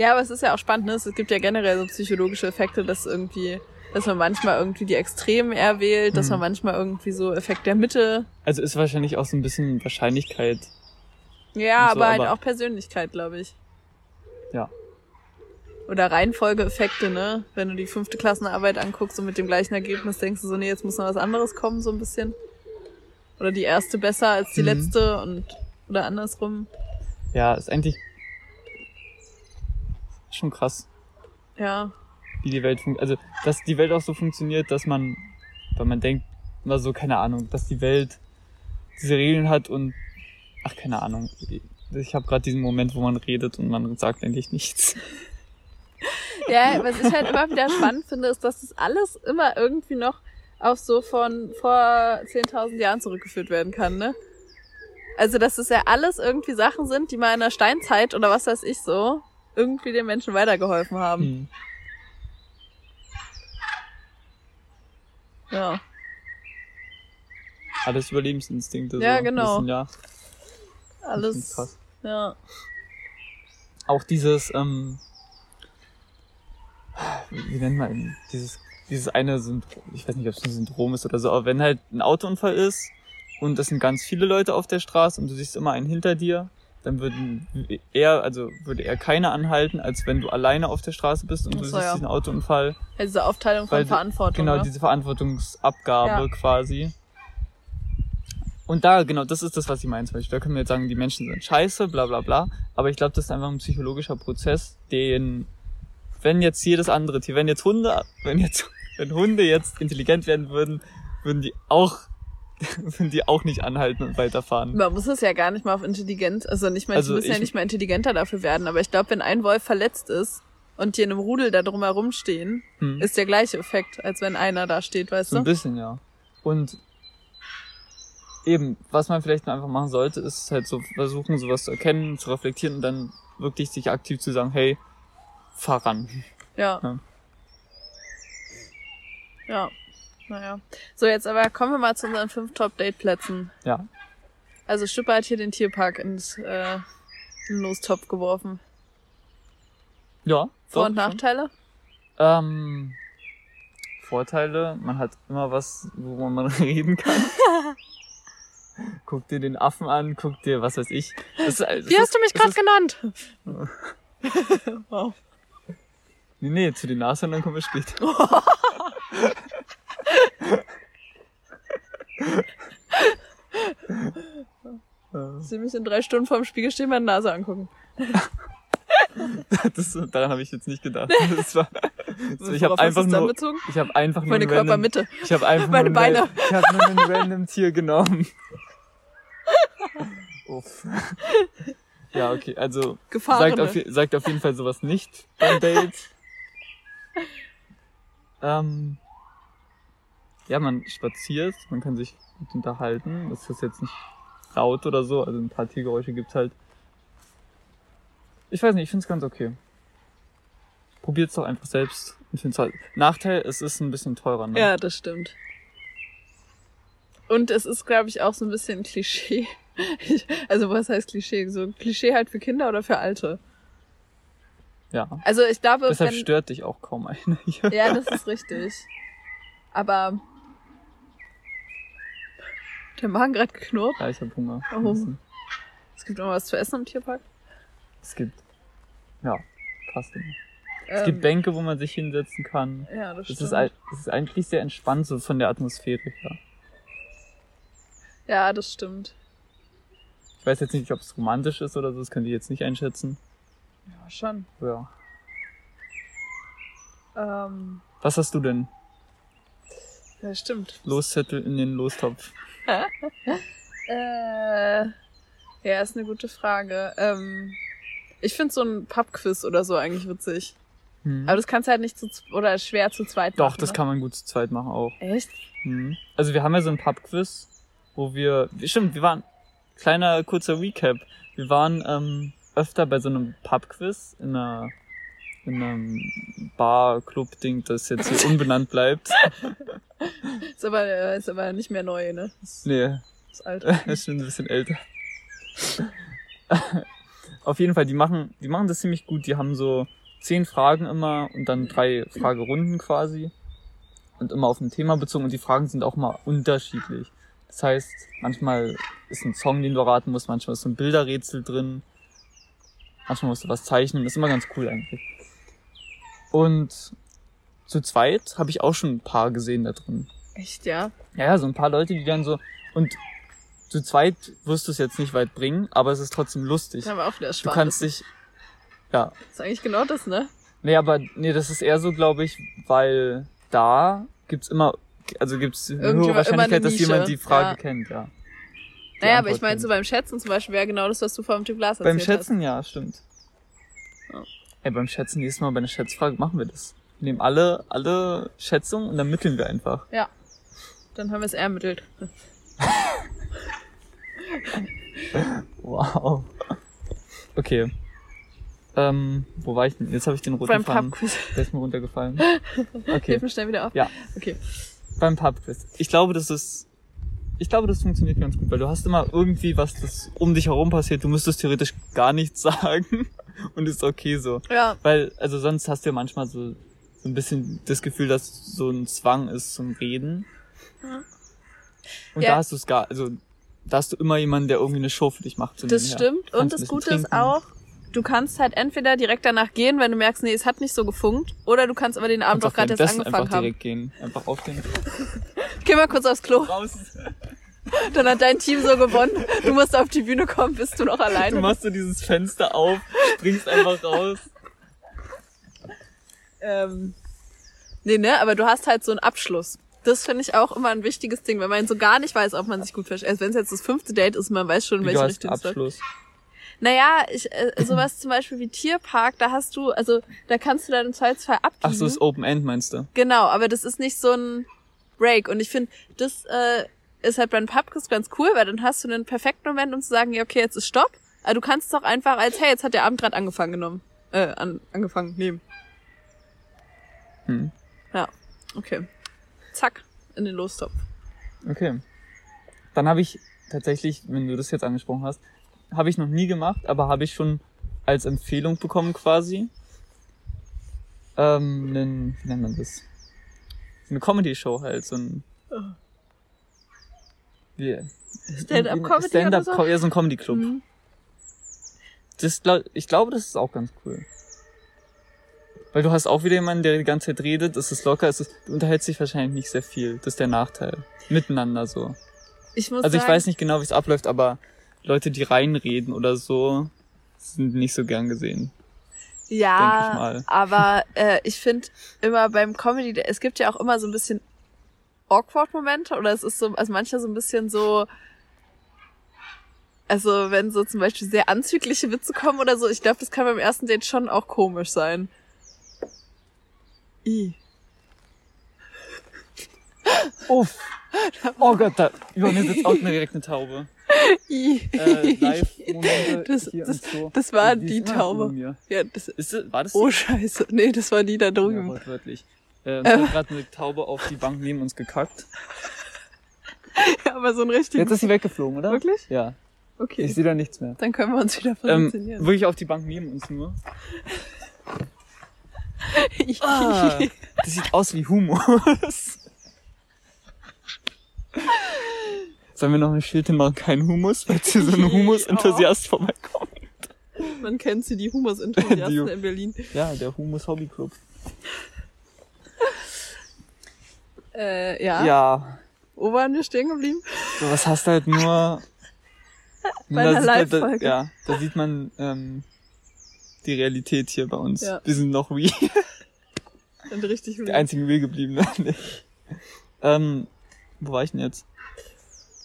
Ja, aber es ist ja auch spannend, ne? Es gibt ja generell so psychologische Effekte, dass irgendwie, dass man manchmal irgendwie die Extremen eher wählt, dass Hm. man manchmal irgendwie so Effekt der Mitte. Also ist wahrscheinlich auch so ein bisschen Wahrscheinlichkeit. Ja, so, aber halt aber- auch Persönlichkeit, glaube ich. Ja. Oder Reihenfolgeeffekte, ne? Wenn du die fünfte Klassenarbeit anguckst und mit dem gleichen Ergebnis denkst du so, nee, jetzt muss noch was anderes kommen, so ein bisschen. Oder die erste besser als die Mhm. letzte und oder andersrum. Ja, ist eigentlich schon krass, Ja. wie die Welt funktioniert. Also, dass die Welt auch so funktioniert, dass man, weil man denkt, immer so, keine Ahnung, dass die Welt diese Regeln hat und, ach, keine Ahnung. Ich habe gerade diesen Moment, wo man redet und man sagt eigentlich nichts. Ja, was ich halt immer wieder spannend finde, ist, dass das alles immer irgendwie noch auf so von vor 10.000 Jahren zurückgeführt werden kann, ne? Also, dass es ja alles irgendwie Sachen sind, die mal in der Steinzeit oder was weiß ich so, irgendwie den Menschen weitergeholfen haben. Hm. Ja. Alles Überlebensinstinkte. Ja, so. genau. Bisschen, ja, Alles. krass. Ja. Auch dieses, ähm, wie nennt man? Dieses, dieses eine Syndrom, ich weiß nicht, ob es ein Syndrom ist oder so, aber wenn halt ein Autounfall ist und es sind ganz viele Leute auf der Straße und du siehst immer einen hinter dir, dann würden eher, also würde er keiner anhalten, als wenn du alleine auf der Straße bist und Ach du so, siehst ja. diesen Autounfall. Ja, diese Aufteilung von Verantwortung. Genau, ne? diese Verantwortungsabgabe Ja. quasi. Und da, genau, das ist das, was ich meine zum Beispiel. Da können wir jetzt sagen, die Menschen sind scheiße, bla bla bla. Aber ich glaube, das ist einfach ein psychologischer Prozess, den, wenn jetzt jedes andere Tier, wenn jetzt Hunde, wenn jetzt, wenn Hunde jetzt intelligent werden würden, würden die auch, würden die auch nicht anhalten und weiterfahren. Man muss es ja gar nicht mal auf Intelligenz, also nicht mal, Also die müssen ja ich- nicht mal intelligenter dafür werden, aber ich glaube, wenn ein Wolf verletzt ist und die in einem Rudel da drumherum stehen, Hm. ist der gleiche Effekt, als wenn einer da steht, weißt So ein du? bisschen, ja. Und eben, was man vielleicht einfach machen sollte, ist halt so versuchen, sowas zu erkennen, zu reflektieren und dann wirklich sich aktiv zu sagen, hey, fahr ran. Ja. Ja. Ja. Naja. So, jetzt aber kommen wir mal zu unseren fünf Top-Date-Plätzen. Ja. Also Schipper hat hier den Tierpark ins äh, in den Lostopf geworfen. Ja. Vor- und. Nachteile? Ähm, Vorteile, man hat immer was, wo man reden kann. guck dir den Affen an, guck dir, was weiß ich. Das, das Wie hast du mich gerade genannt? wow. Nee, nee, zu den Nashörnern kommen wir später. Äh, Sie mich in drei Stunden vorm Spiegel stehen, meine Nase angucken. das, daran habe ich jetzt nicht gedacht. Das war, das, ich habe einfach nur, ich habe einfach nur Meine ein random- Körpermitte. Ich habe einfach Meine nur ein Beine. Ich habe nur ein random Tier genommen. Uff. Ja, okay, also Gefahrene. sagt auf, sagt auf jeden Fall sowas nicht beim Date. ähm, ja, man spaziert, man kann sich unterhalten. Das ist jetzt nicht laut oder so, also ein paar Tiergeräusche gibt's halt. Ich weiß nicht, ich find's ganz okay. Probiert's doch einfach selbst. Ich find's halt. Nachteil, es ist ein bisschen teurer, ne? Ja, das stimmt. Und es ist, glaube ich, auch so ein bisschen Klischee. Also was heißt Klischee? So Klischee halt für Kinder oder für Alte? ja. Also ich glaube, Deshalb wenn, stört dich auch kaum einer hier. ja, das ist richtig. Aber der Magen gerade geknurrt. Ja, ich habe Hunger. Oh. Es gibt noch was zu essen im Tierpark. Es gibt, ja, passt immer. Es Ähm, gibt Bänke, wo man sich hinsetzen kann. Ja, das Es stimmt. ist, ein- es ist eigentlich sehr entspannt, so von der Atmosphäre her. ja, das stimmt. Ich weiß jetzt nicht, ob es romantisch ist oder so, das könnt ihr jetzt nicht einschätzen. Ja, schon. Ja. Ähm, Was hast du denn? ja, stimmt. Loszettel in den Lostopf. Äh, ja, ist eine gute Frage. Ähm, ich finde so ein Pubquiz oder so eigentlich witzig. Hm. Aber das kannst du halt nicht zu oder schwer zu zweit Doch, machen. das ne? kann man gut zu zweit machen auch. Echt? Hm. Also wir haben ja so ein Pub-Quiz, wo wir, stimmt, wir waren, kleiner kurzer Recap. wir waren ähm, öfter bei so einem Pub-Quiz in einer in einem Bar-Club-Ding, das jetzt hier unbenannt bleibt. Ist aber, äh, ist aber nicht mehr neu, ne? Ist, Nee, ist alt. ist schon ein bisschen älter. Auf jeden Fall, die machen, die machen das ziemlich gut. Die haben so zehn Fragen immer und dann drei Fragerunden quasi. Und immer auf ein Thema bezogen und die Fragen sind auch mal unterschiedlich. Das heißt, manchmal ist ein Song, den du raten musst, manchmal ist so ein Bilderrätsel drin. Manchmal musst du was zeichnen. Das ist immer ganz cool eigentlich. Und zu zweit habe ich auch schon ein paar gesehen da drin. Echt, ja? Ja, ja, so ein paar Leute, die dann so. Und zu zweit wirst du es jetzt nicht weit bringen, aber es ist trotzdem lustig. Da haben wir auch wieder Du Spaß. kannst dich. Ja. Das ist eigentlich genau das, ne? Nee, aber nee, das ist eher so, glaube ich, weil da gibt's immer, also gibt's eine hohe Wahrscheinlichkeit, dass jemand die Frage Ja. kennt, ja. Die Naja, aber Antwort ich meine, so beim Schätzen zum Beispiel wäre genau das, was du vor dem Typ Glas Beim erzählt Schätzen, ja, stimmt. Ja. Ey, beim Schätzen, nächstes Mal bei einer Schätzfrage machen wir das. Wir nehmen alle, alle Schätzungen und dann mitteln wir einfach. Ja. Dann haben wir es ermittelt. Wow. Okay. Ähm, wo war ich denn? Jetzt habe ich den roten Beim Faden. Pubquiz. Der ist mir runtergefallen. Okay. Hilf mir schnell wieder auf. Ja. Okay. Beim Pubquiz. Ich glaube, das ist. Ich glaube, das funktioniert ganz gut, weil du hast immer irgendwie was, das um dich herum passiert. Du müsstest theoretisch gar nichts sagen und ist okay so. Ja. Weil, also sonst hast du ja manchmal so, so ein bisschen das Gefühl, dass so ein Zwang ist zum Reden. Ja. Und Ja. da hast du es gar, also da hast du immer jemanden, der irgendwie eine Show für dich macht. Das stimmt. Kannst Und das Gute ist trinken. auch, du kannst halt entweder direkt danach gehen, wenn du merkst, nee, es hat nicht so gefunkt, oder du kannst aber den Abend auch auch gerade erst angefangen einfach haben. direkt gehen. Einfach aufstehen. Geh mal kurz aufs Klo. Raus. Dann hat dein Team so gewonnen. Du musst auf die Bühne kommen, bist du noch alleine. Du machst so dieses Fenster auf, springst einfach raus. Ähm, nee, ne, aber du hast halt so einen Abschluss. Das finde ich auch immer ein wichtiges Ding, wenn man so gar nicht weiß, ob man sich gut versteht. Also wenn es jetzt das fünfte Date ist, man weiß schon, welche du hast Richtung es. Abschluss. Naja, ich, äh, sowas zum Beispiel wie Tierpark, da hast du, also da kannst du dann im Zweifelsfall abbiegen. Ach so, das Open End meinst du? Genau, aber das ist nicht so ein Break. Und ich finde, das äh, ist halt beim Pubquiz ganz cool, weil dann hast du einen perfekten Moment, um zu sagen, ja, okay, jetzt ist Stopp. Aber du kannst es auch einfach als, hey, jetzt hat der Abend gerade angefangen genommen. Äh, an, angefangen nehmen. Hm. Ja, okay. Zack, in den Lostopf. Okay. Dann habe ich tatsächlich, wenn du das jetzt angesprochen hast, habe ich noch nie gemacht, aber habe ich schon als Empfehlung bekommen quasi. Ähm, einen, wie nennt man das? Eine Comedy-Show halt, so ein wie, Stand-up, oder so? ja, so ein Comedy-Club. Mhm. Das, glaub, ich glaube, das ist auch ganz cool. Weil du hast auch wieder jemanden, der die ganze Zeit redet, es ist locker, es ist, du unterhältst dich wahrscheinlich nicht sehr viel. Das ist der Nachteil. Miteinander so. Ich muss Also ich sagen, weiß nicht genau, wie es abläuft, aber Leute, die reinreden oder so, sind nicht so gern gesehen. ja, denk ich mal. aber äh, ich finde immer beim Comedy, es gibt ja auch immer so ein bisschen awkward Momente oder es ist so, also manchmal so ein bisschen so, also wenn so zum Beispiel sehr anzügliche Witze kommen oder so, ich glaube, das kann beim ersten Date schon auch komisch sein. I. Uff. Oh Gott, da über mir sitzt auch eine direkt eine Taube. Äh, Live-Momente Das- das- so. das war die immer Taube. Ja, das, Ist das, war das oh scheiße, nee, das war die da Ja, drüben. wortwörtlich. Äh, hat gerade eine Taube auf die Bank neben uns gekackt. Ja, aber so ein richtig. Jetzt ist sie weggeflogen, oder? Wirklich? Ja. Okay. Ich sehe da nichts mehr. Dann können wir uns wieder Ähm, positionieren. wirklich auf die Bank neben uns nur. Ah, das sieht aus wie Humus. Sollen wir noch ein Schild hinmachen? Kein Humus, falls hier so ein Humus-Enthusiast vorbeikommt. Man kennt sie, die Humus-Enthusiasten in Berlin. Ja, der Humus Hobby Club. Äh, ja. Ja, Wo waren wir stehen geblieben? so was hast du halt nur. Bei einer Live-Folge. Ja, da sieht man ähm, die Realität hier bei uns. Ja. Wir sind noch wie Und richtig die einzigen real gebliebenen. nicht. ähm, wo war ich denn jetzt?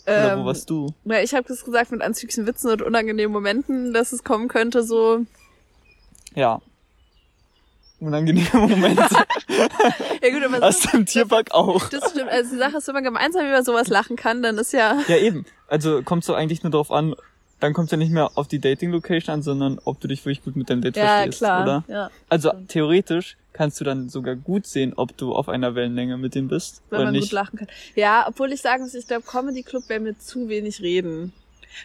Oder ähm, wo warst du? Ja, ich habe das gesagt mit anzüglichen Witzen und unangenehmen Momenten, dass es kommen könnte, so. Ja. Unangenehme Momente. Ja gut, aber du im Tierpark auch. das stimmt. Also die Sache ist, wenn man gemeinsam über sowas lachen kann, dann ist ja. Ja, eben. Also kommt so eigentlich nur darauf an, dann kommt es ja nicht mehr auf die Dating-Location an, sondern ob du dich wirklich gut mit deinem Date Ja, verstehst, klar. oder? Ja. Also Stimmt. theoretisch kannst du dann sogar gut sehen, ob du auf einer Wellenlänge mit dem bist Wenn oder man nicht. gut lachen kann. Ja, obwohl ich sagen muss, ich glaube, Comedy Club wäre mir zu wenig reden.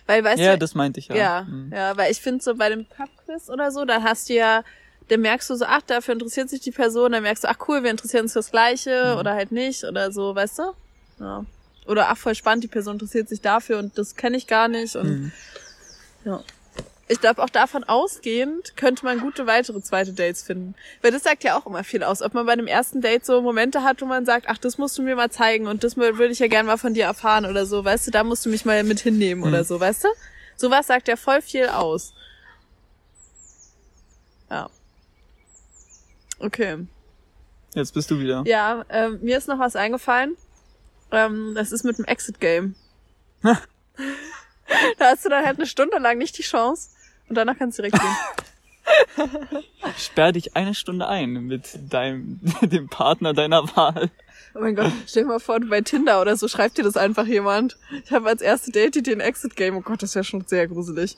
Weil, weißt ja, du, das meinte ich ja. Ja, Mhm. ja, weil ich finde so bei dem Pubquiz oder so, da hast du ja, dann merkst du so, ach, dafür interessiert sich die Person, dann merkst du, ach cool, wir interessieren uns fürs Gleiche Mhm. oder halt nicht oder so, weißt du? Ja. Oder ach, voll spannend, die Person interessiert sich dafür und das kenne ich gar nicht und Mhm. ja. Ich glaube, auch davon ausgehend könnte man gute weitere zweite Dates finden. Weil das sagt ja auch immer viel aus. Ob man bei einem ersten Date so Momente hat, wo man sagt, ach, das musst du mir mal zeigen und das würde ich ja gern mal von dir erfahren oder so, weißt du, da musst du mich mal mit hinnehmen oder Mhm. so, weißt du? Sowas sagt ja voll viel aus. Ja. Okay. Jetzt bist du wieder. Ja, ähm, mir ist noch was eingefallen. Ähm, das ist mit dem Exit-Game. da hast du dann halt eine Stunde lang nicht die Chance und danach kannst du direkt gehen. Sperr dich eine Stunde ein mit deinem, dem Partner deiner Wahl. Oh mein Gott, stell dir mal vor, du bei Tinder oder so schreibt dir das einfach jemand. Ich habe als erste Date dir ein Exit-Game. Oh Gott, das wäre schon sehr gruselig.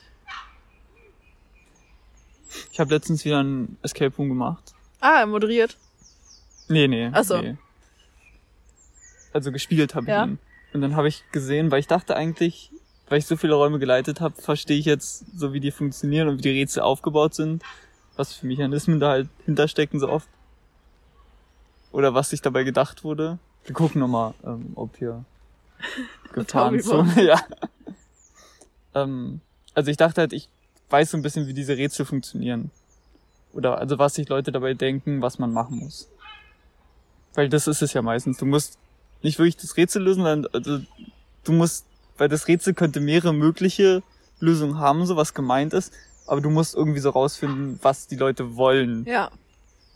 Ich habe letztens wieder ein Escape Room gemacht. Ah, moderiert. Nee, nee. Ach so. Nee. Also gespielt habe ich Ja. ihn. Und dann habe ich gesehen, weil ich dachte eigentlich, weil ich so viele Räume geleitet habe, verstehe ich jetzt so, wie die funktionieren und wie die Rätsel aufgebaut sind, was für Mechanismen da halt hinterstecken so oft. Oder was sich dabei gedacht wurde. Wir gucken nochmal, ähm, ob hier gefahren so. Taubibomb. ja. ähm, also ich dachte halt, ich weiß so ein bisschen, wie diese Rätsel funktionieren. Oder also was sich Leute dabei denken, was man machen muss. Weil das ist es ja meistens. Du musst nicht wirklich das Rätsel lösen, sondern also, du musst, weil das Rätsel könnte mehrere mögliche Lösungen haben, so was gemeint ist, aber du musst irgendwie so rausfinden, was die Leute wollen. Ja.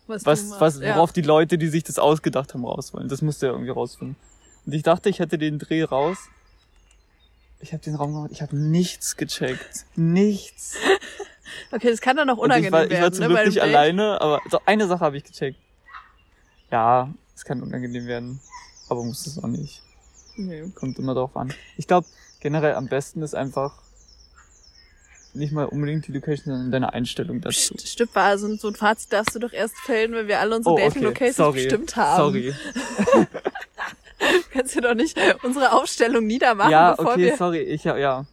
Was, Was, was, ja. worauf die Leute, die sich das ausgedacht haben, raus wollen. Das musst du ja irgendwie rausfinden. Und ich dachte, ich hätte den Dreh raus. Ich habe den Raum gemacht, ich habe nichts gecheckt. Nichts. Okay, das kann dann noch Und ich unangenehm war, ich war werden, zum ne? Glück nicht alleine, aber so eine Sache habe ich gecheckt. Ja, es kann unangenehm werden, aber muss es auch nicht. Nee. Kommt immer drauf an. Ich glaube, generell am besten ist einfach nicht mal unbedingt die Location, sondern deine Einstellung dazu. Psst, stimmt, war so, so ein Fazit darfst du doch erst fällen, wenn wir alle unsere Oh, okay. Dating-Locations Sorry. bestimmt haben. Sorry. Du kannst ja doch nicht unsere Aufstellung niedermachen, Ja, bevor okay, sorry. Ich ja, ja.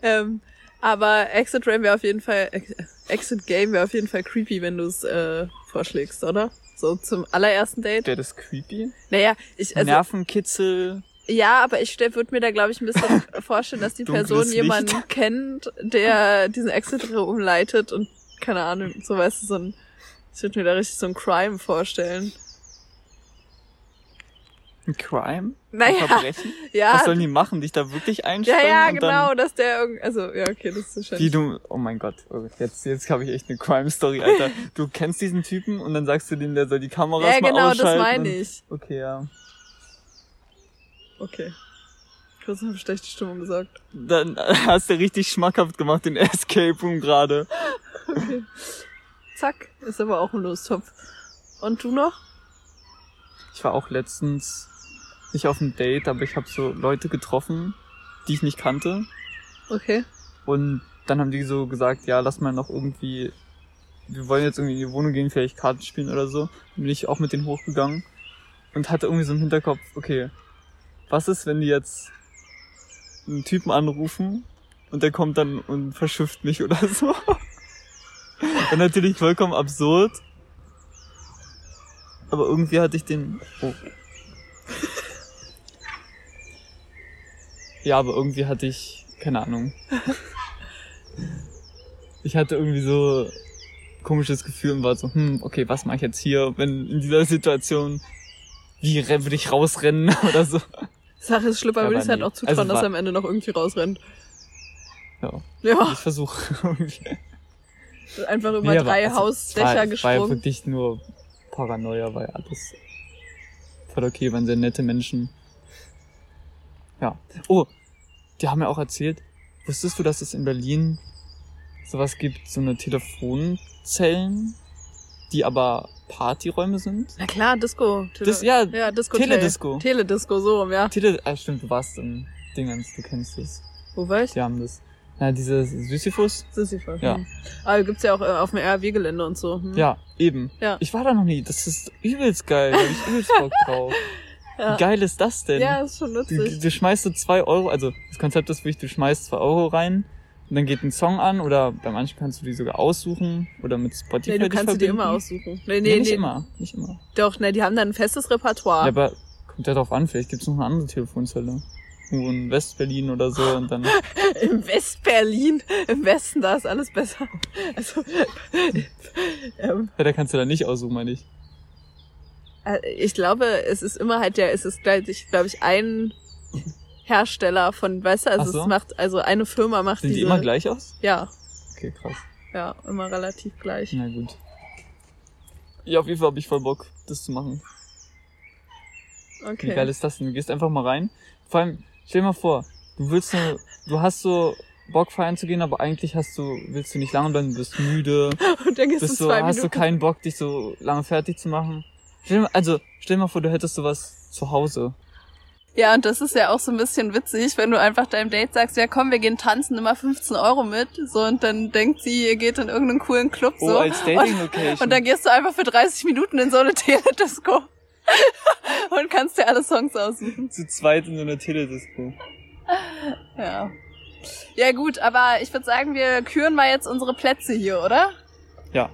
Ähm, aber Exit Ram wäre auf jeden Fall... Ex- Exit Game wäre auf jeden Fall creepy, wenn du es äh, vorschlägst, oder? So zum allerersten Date. Wäre das creepy? Naja, ich... Also, Nervenkitzel. Ja, aber ich würde mir da, glaube ich, ein bisschen vorstellen, dass die Dunkles Person Licht. jemanden kennt, der diesen Exit-Raum leitet und keine Ahnung, so weißt du, so ein, ich würde mir da richtig so ein Crime vorstellen. Ein Crime? Ein Naja, Verbrechen? ja, Was sollen die machen? Dich da wirklich ja, einsperren? ja, und genau, dass der irgendwie, also, ja, okay, das ist wie wahrscheinlich. du, oh mein Gott, oh, jetzt, jetzt habe ich echt eine Crime-Story, Alter. Du kennst diesen Typen und dann sagst du dem, der soll die Kameras Ja, mal genau, ausschalten. das meine und- ich. Okay, ja. Okay. Kurz eine schlechte Stimmung gesagt. Dann hast du richtig schmackhaft gemacht, den Escape Room gerade. Okay. Zack, ist aber auch ein Lostopf. Und du noch? Ich war auch letztens nicht auf einem Date, aber ich habe so Leute getroffen, die ich nicht kannte. Okay. Und dann haben die so gesagt, ja, lass mal noch irgendwie, wir wollen jetzt irgendwie in die Wohnung gehen, vielleicht Karten spielen oder so. Dann bin ich auch mit denen hochgegangen und hatte irgendwie so im Hinterkopf, okay, was ist, wenn die jetzt einen Typen anrufen und der kommt dann und verschifft mich oder so. Und natürlich vollkommen absurd. Aber irgendwie hatte ich den, oh. Ja, aber irgendwie hatte ich, keine Ahnung. Ich hatte irgendwie so komisches Gefühl und war so, hm, okay, was mache ich jetzt hier, wenn in dieser Situation, wie würde ich rausrennen oder so. Sache ist schlimmer, Aber würde ich halt auch zutrauen, Also dass war- er am Ende noch irgendwie rausrennt. Ja, Ja, ich versuche irgendwie. einfach über Nee, drei also, Hausdächer war, War ja gesprungen. wirklich nur Paranoia, weil alles voll okay, waren sehr nette Menschen. Ja. Oh, die haben ja auch erzählt, wusstest du, dass es in Berlin sowas gibt, so eine Telefonzellen, die aber Partyräume sind? Na klar, Disco. Tele Das, ja, ja, Disco. Teledisco. Teledisco, so rum, ja. Tele, ah, stimmt, du warst im Dingens, du kennst es. Wo war ich? Die haben das. Na, diese Sisyphus? Sisyphus. Ja. hm. Aber gibt's ja auch äh, auf dem RW-Gelände und so. Hm. Ja, eben. Ja. Ich war da noch nie. Das ist übelst geil. Da hab ich übelst Bock drauf. Ja. Wie geil ist das denn? Ja, ist schon Du, witzig. du schmeißt so zwei Euro, also das Konzept ist wirklich, du schmeißt zwei Euro rein und dann geht ein Song an oder bei manchen kannst du die sogar aussuchen oder mit Spotify Nee, du kannst verbinden. immer aussuchen. Nee, Nee, nee, nicht nee. immer, nicht immer. Doch, ne, die haben dann ein festes Repertoire. Ja, aber kommt ja drauf an, vielleicht gibt's noch eine andere Telefonzelle. Irgendwo in West-Berlin oder so und dann, Im West-Berlin, im Westen, da ist alles besser. Also, ähm, ja, da kannst du dann nicht aussuchen, meine ich. äh, ich glaube, es ist immer halt der, es ist gleich, glaube ich, ein Hersteller von, weißt du, also so. es macht, also eine Firma macht Sind die diese, immer gleich aus? Ja, Okay, krass. ja, immer relativ gleich. Na gut. Ja, auf jeden Fall hab ich voll Bock, das zu machen. Okay. Wie geil ist das denn? Du gehst einfach mal rein. Vor allem, stell dir mal vor, du willst nur, du hast so Bock feiern zu gehen, aber eigentlich hast du, willst du nicht lange bleiben, du bist müde, Und dann gehst bist du so, hast du keinen Bock, dich so lange fertig zu machen. Stell dir mal, also, stell dir mal vor, du hättest sowas zu Hause. Ja, und das ist ja auch so ein bisschen witzig, wenn du einfach deinem Date sagst, ja komm, wir gehen tanzen, immer 15 Euro mit. So, und dann denkt sie, ihr geht in irgendeinen coolen Club Oh, so. als Dating-Location. Und dann gehst du einfach für 30 Minuten in so eine Teledisco. und kannst dir alle Songs aussuchen. zu zweit in so einer Teledisco. Ja. Ja gut, aber ich würde sagen, wir küren mal jetzt unsere Plätze hier, oder? Ja.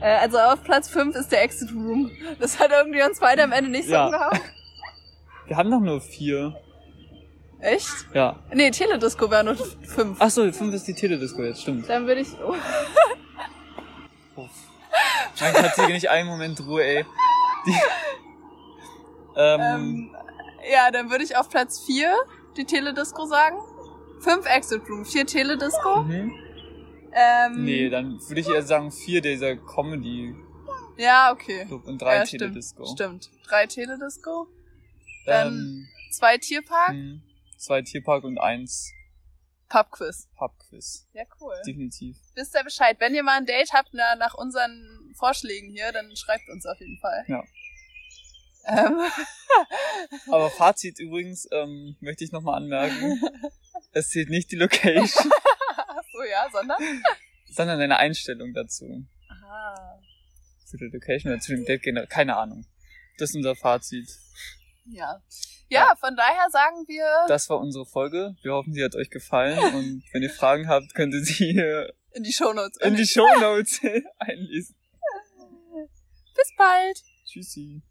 Äh, also auf Platz 5 ist der Exit Room. Das hat irgendwie uns beide am Ende nicht so Ja. umgehauen. Wir haben doch nur vier. Echt? Ja. Nee, Teledisco wäre nur 5. Ach so, fünf ist die Teledisco jetzt, stimmt. Dann würde ich... Oh. Mein Gott, hier nicht einen Moment Ruhe, ey. Die, ähm, Ähm, ja, dann würde ich auf Platz 4 die Teledisco sagen. 5 Exit Room, 4 Teledisco. mhm. Ähm, Nee, dann würde ich eher sagen vier dieser Comedy Ja, okay. Club und drei ja, Teledisco. Stimmt, stimmt. Drei Teledisco, Ähm, zwei Tierpark, hm, zwei Tierpark und eins Pubquiz. Pubquiz. Ja, cool. Definitiv. Wisst ihr Bescheid. Wenn ihr mal ein Date habt na, nach unseren Vorschlägen hier, dann schreibt uns auf jeden Fall. Ja. Ähm, Aber Fazit übrigens, ähm, möchte ich nochmal anmerken. Es zählt nicht die Location, ach so, ja, sondern? sondern eine Einstellung dazu. Aha. Zu der Location oder zu dem Date generell. Keine Ahnung. Das ist unser Fazit. Ja. Ja, von daher sagen wir, Das war unsere Folge. Wir hoffen, sie hat euch gefallen. Und wenn ihr Fragen habt, könnt ihr sie hier in die Shownotes. in die Show Notes einlesen. Bis bald. Tschüssi.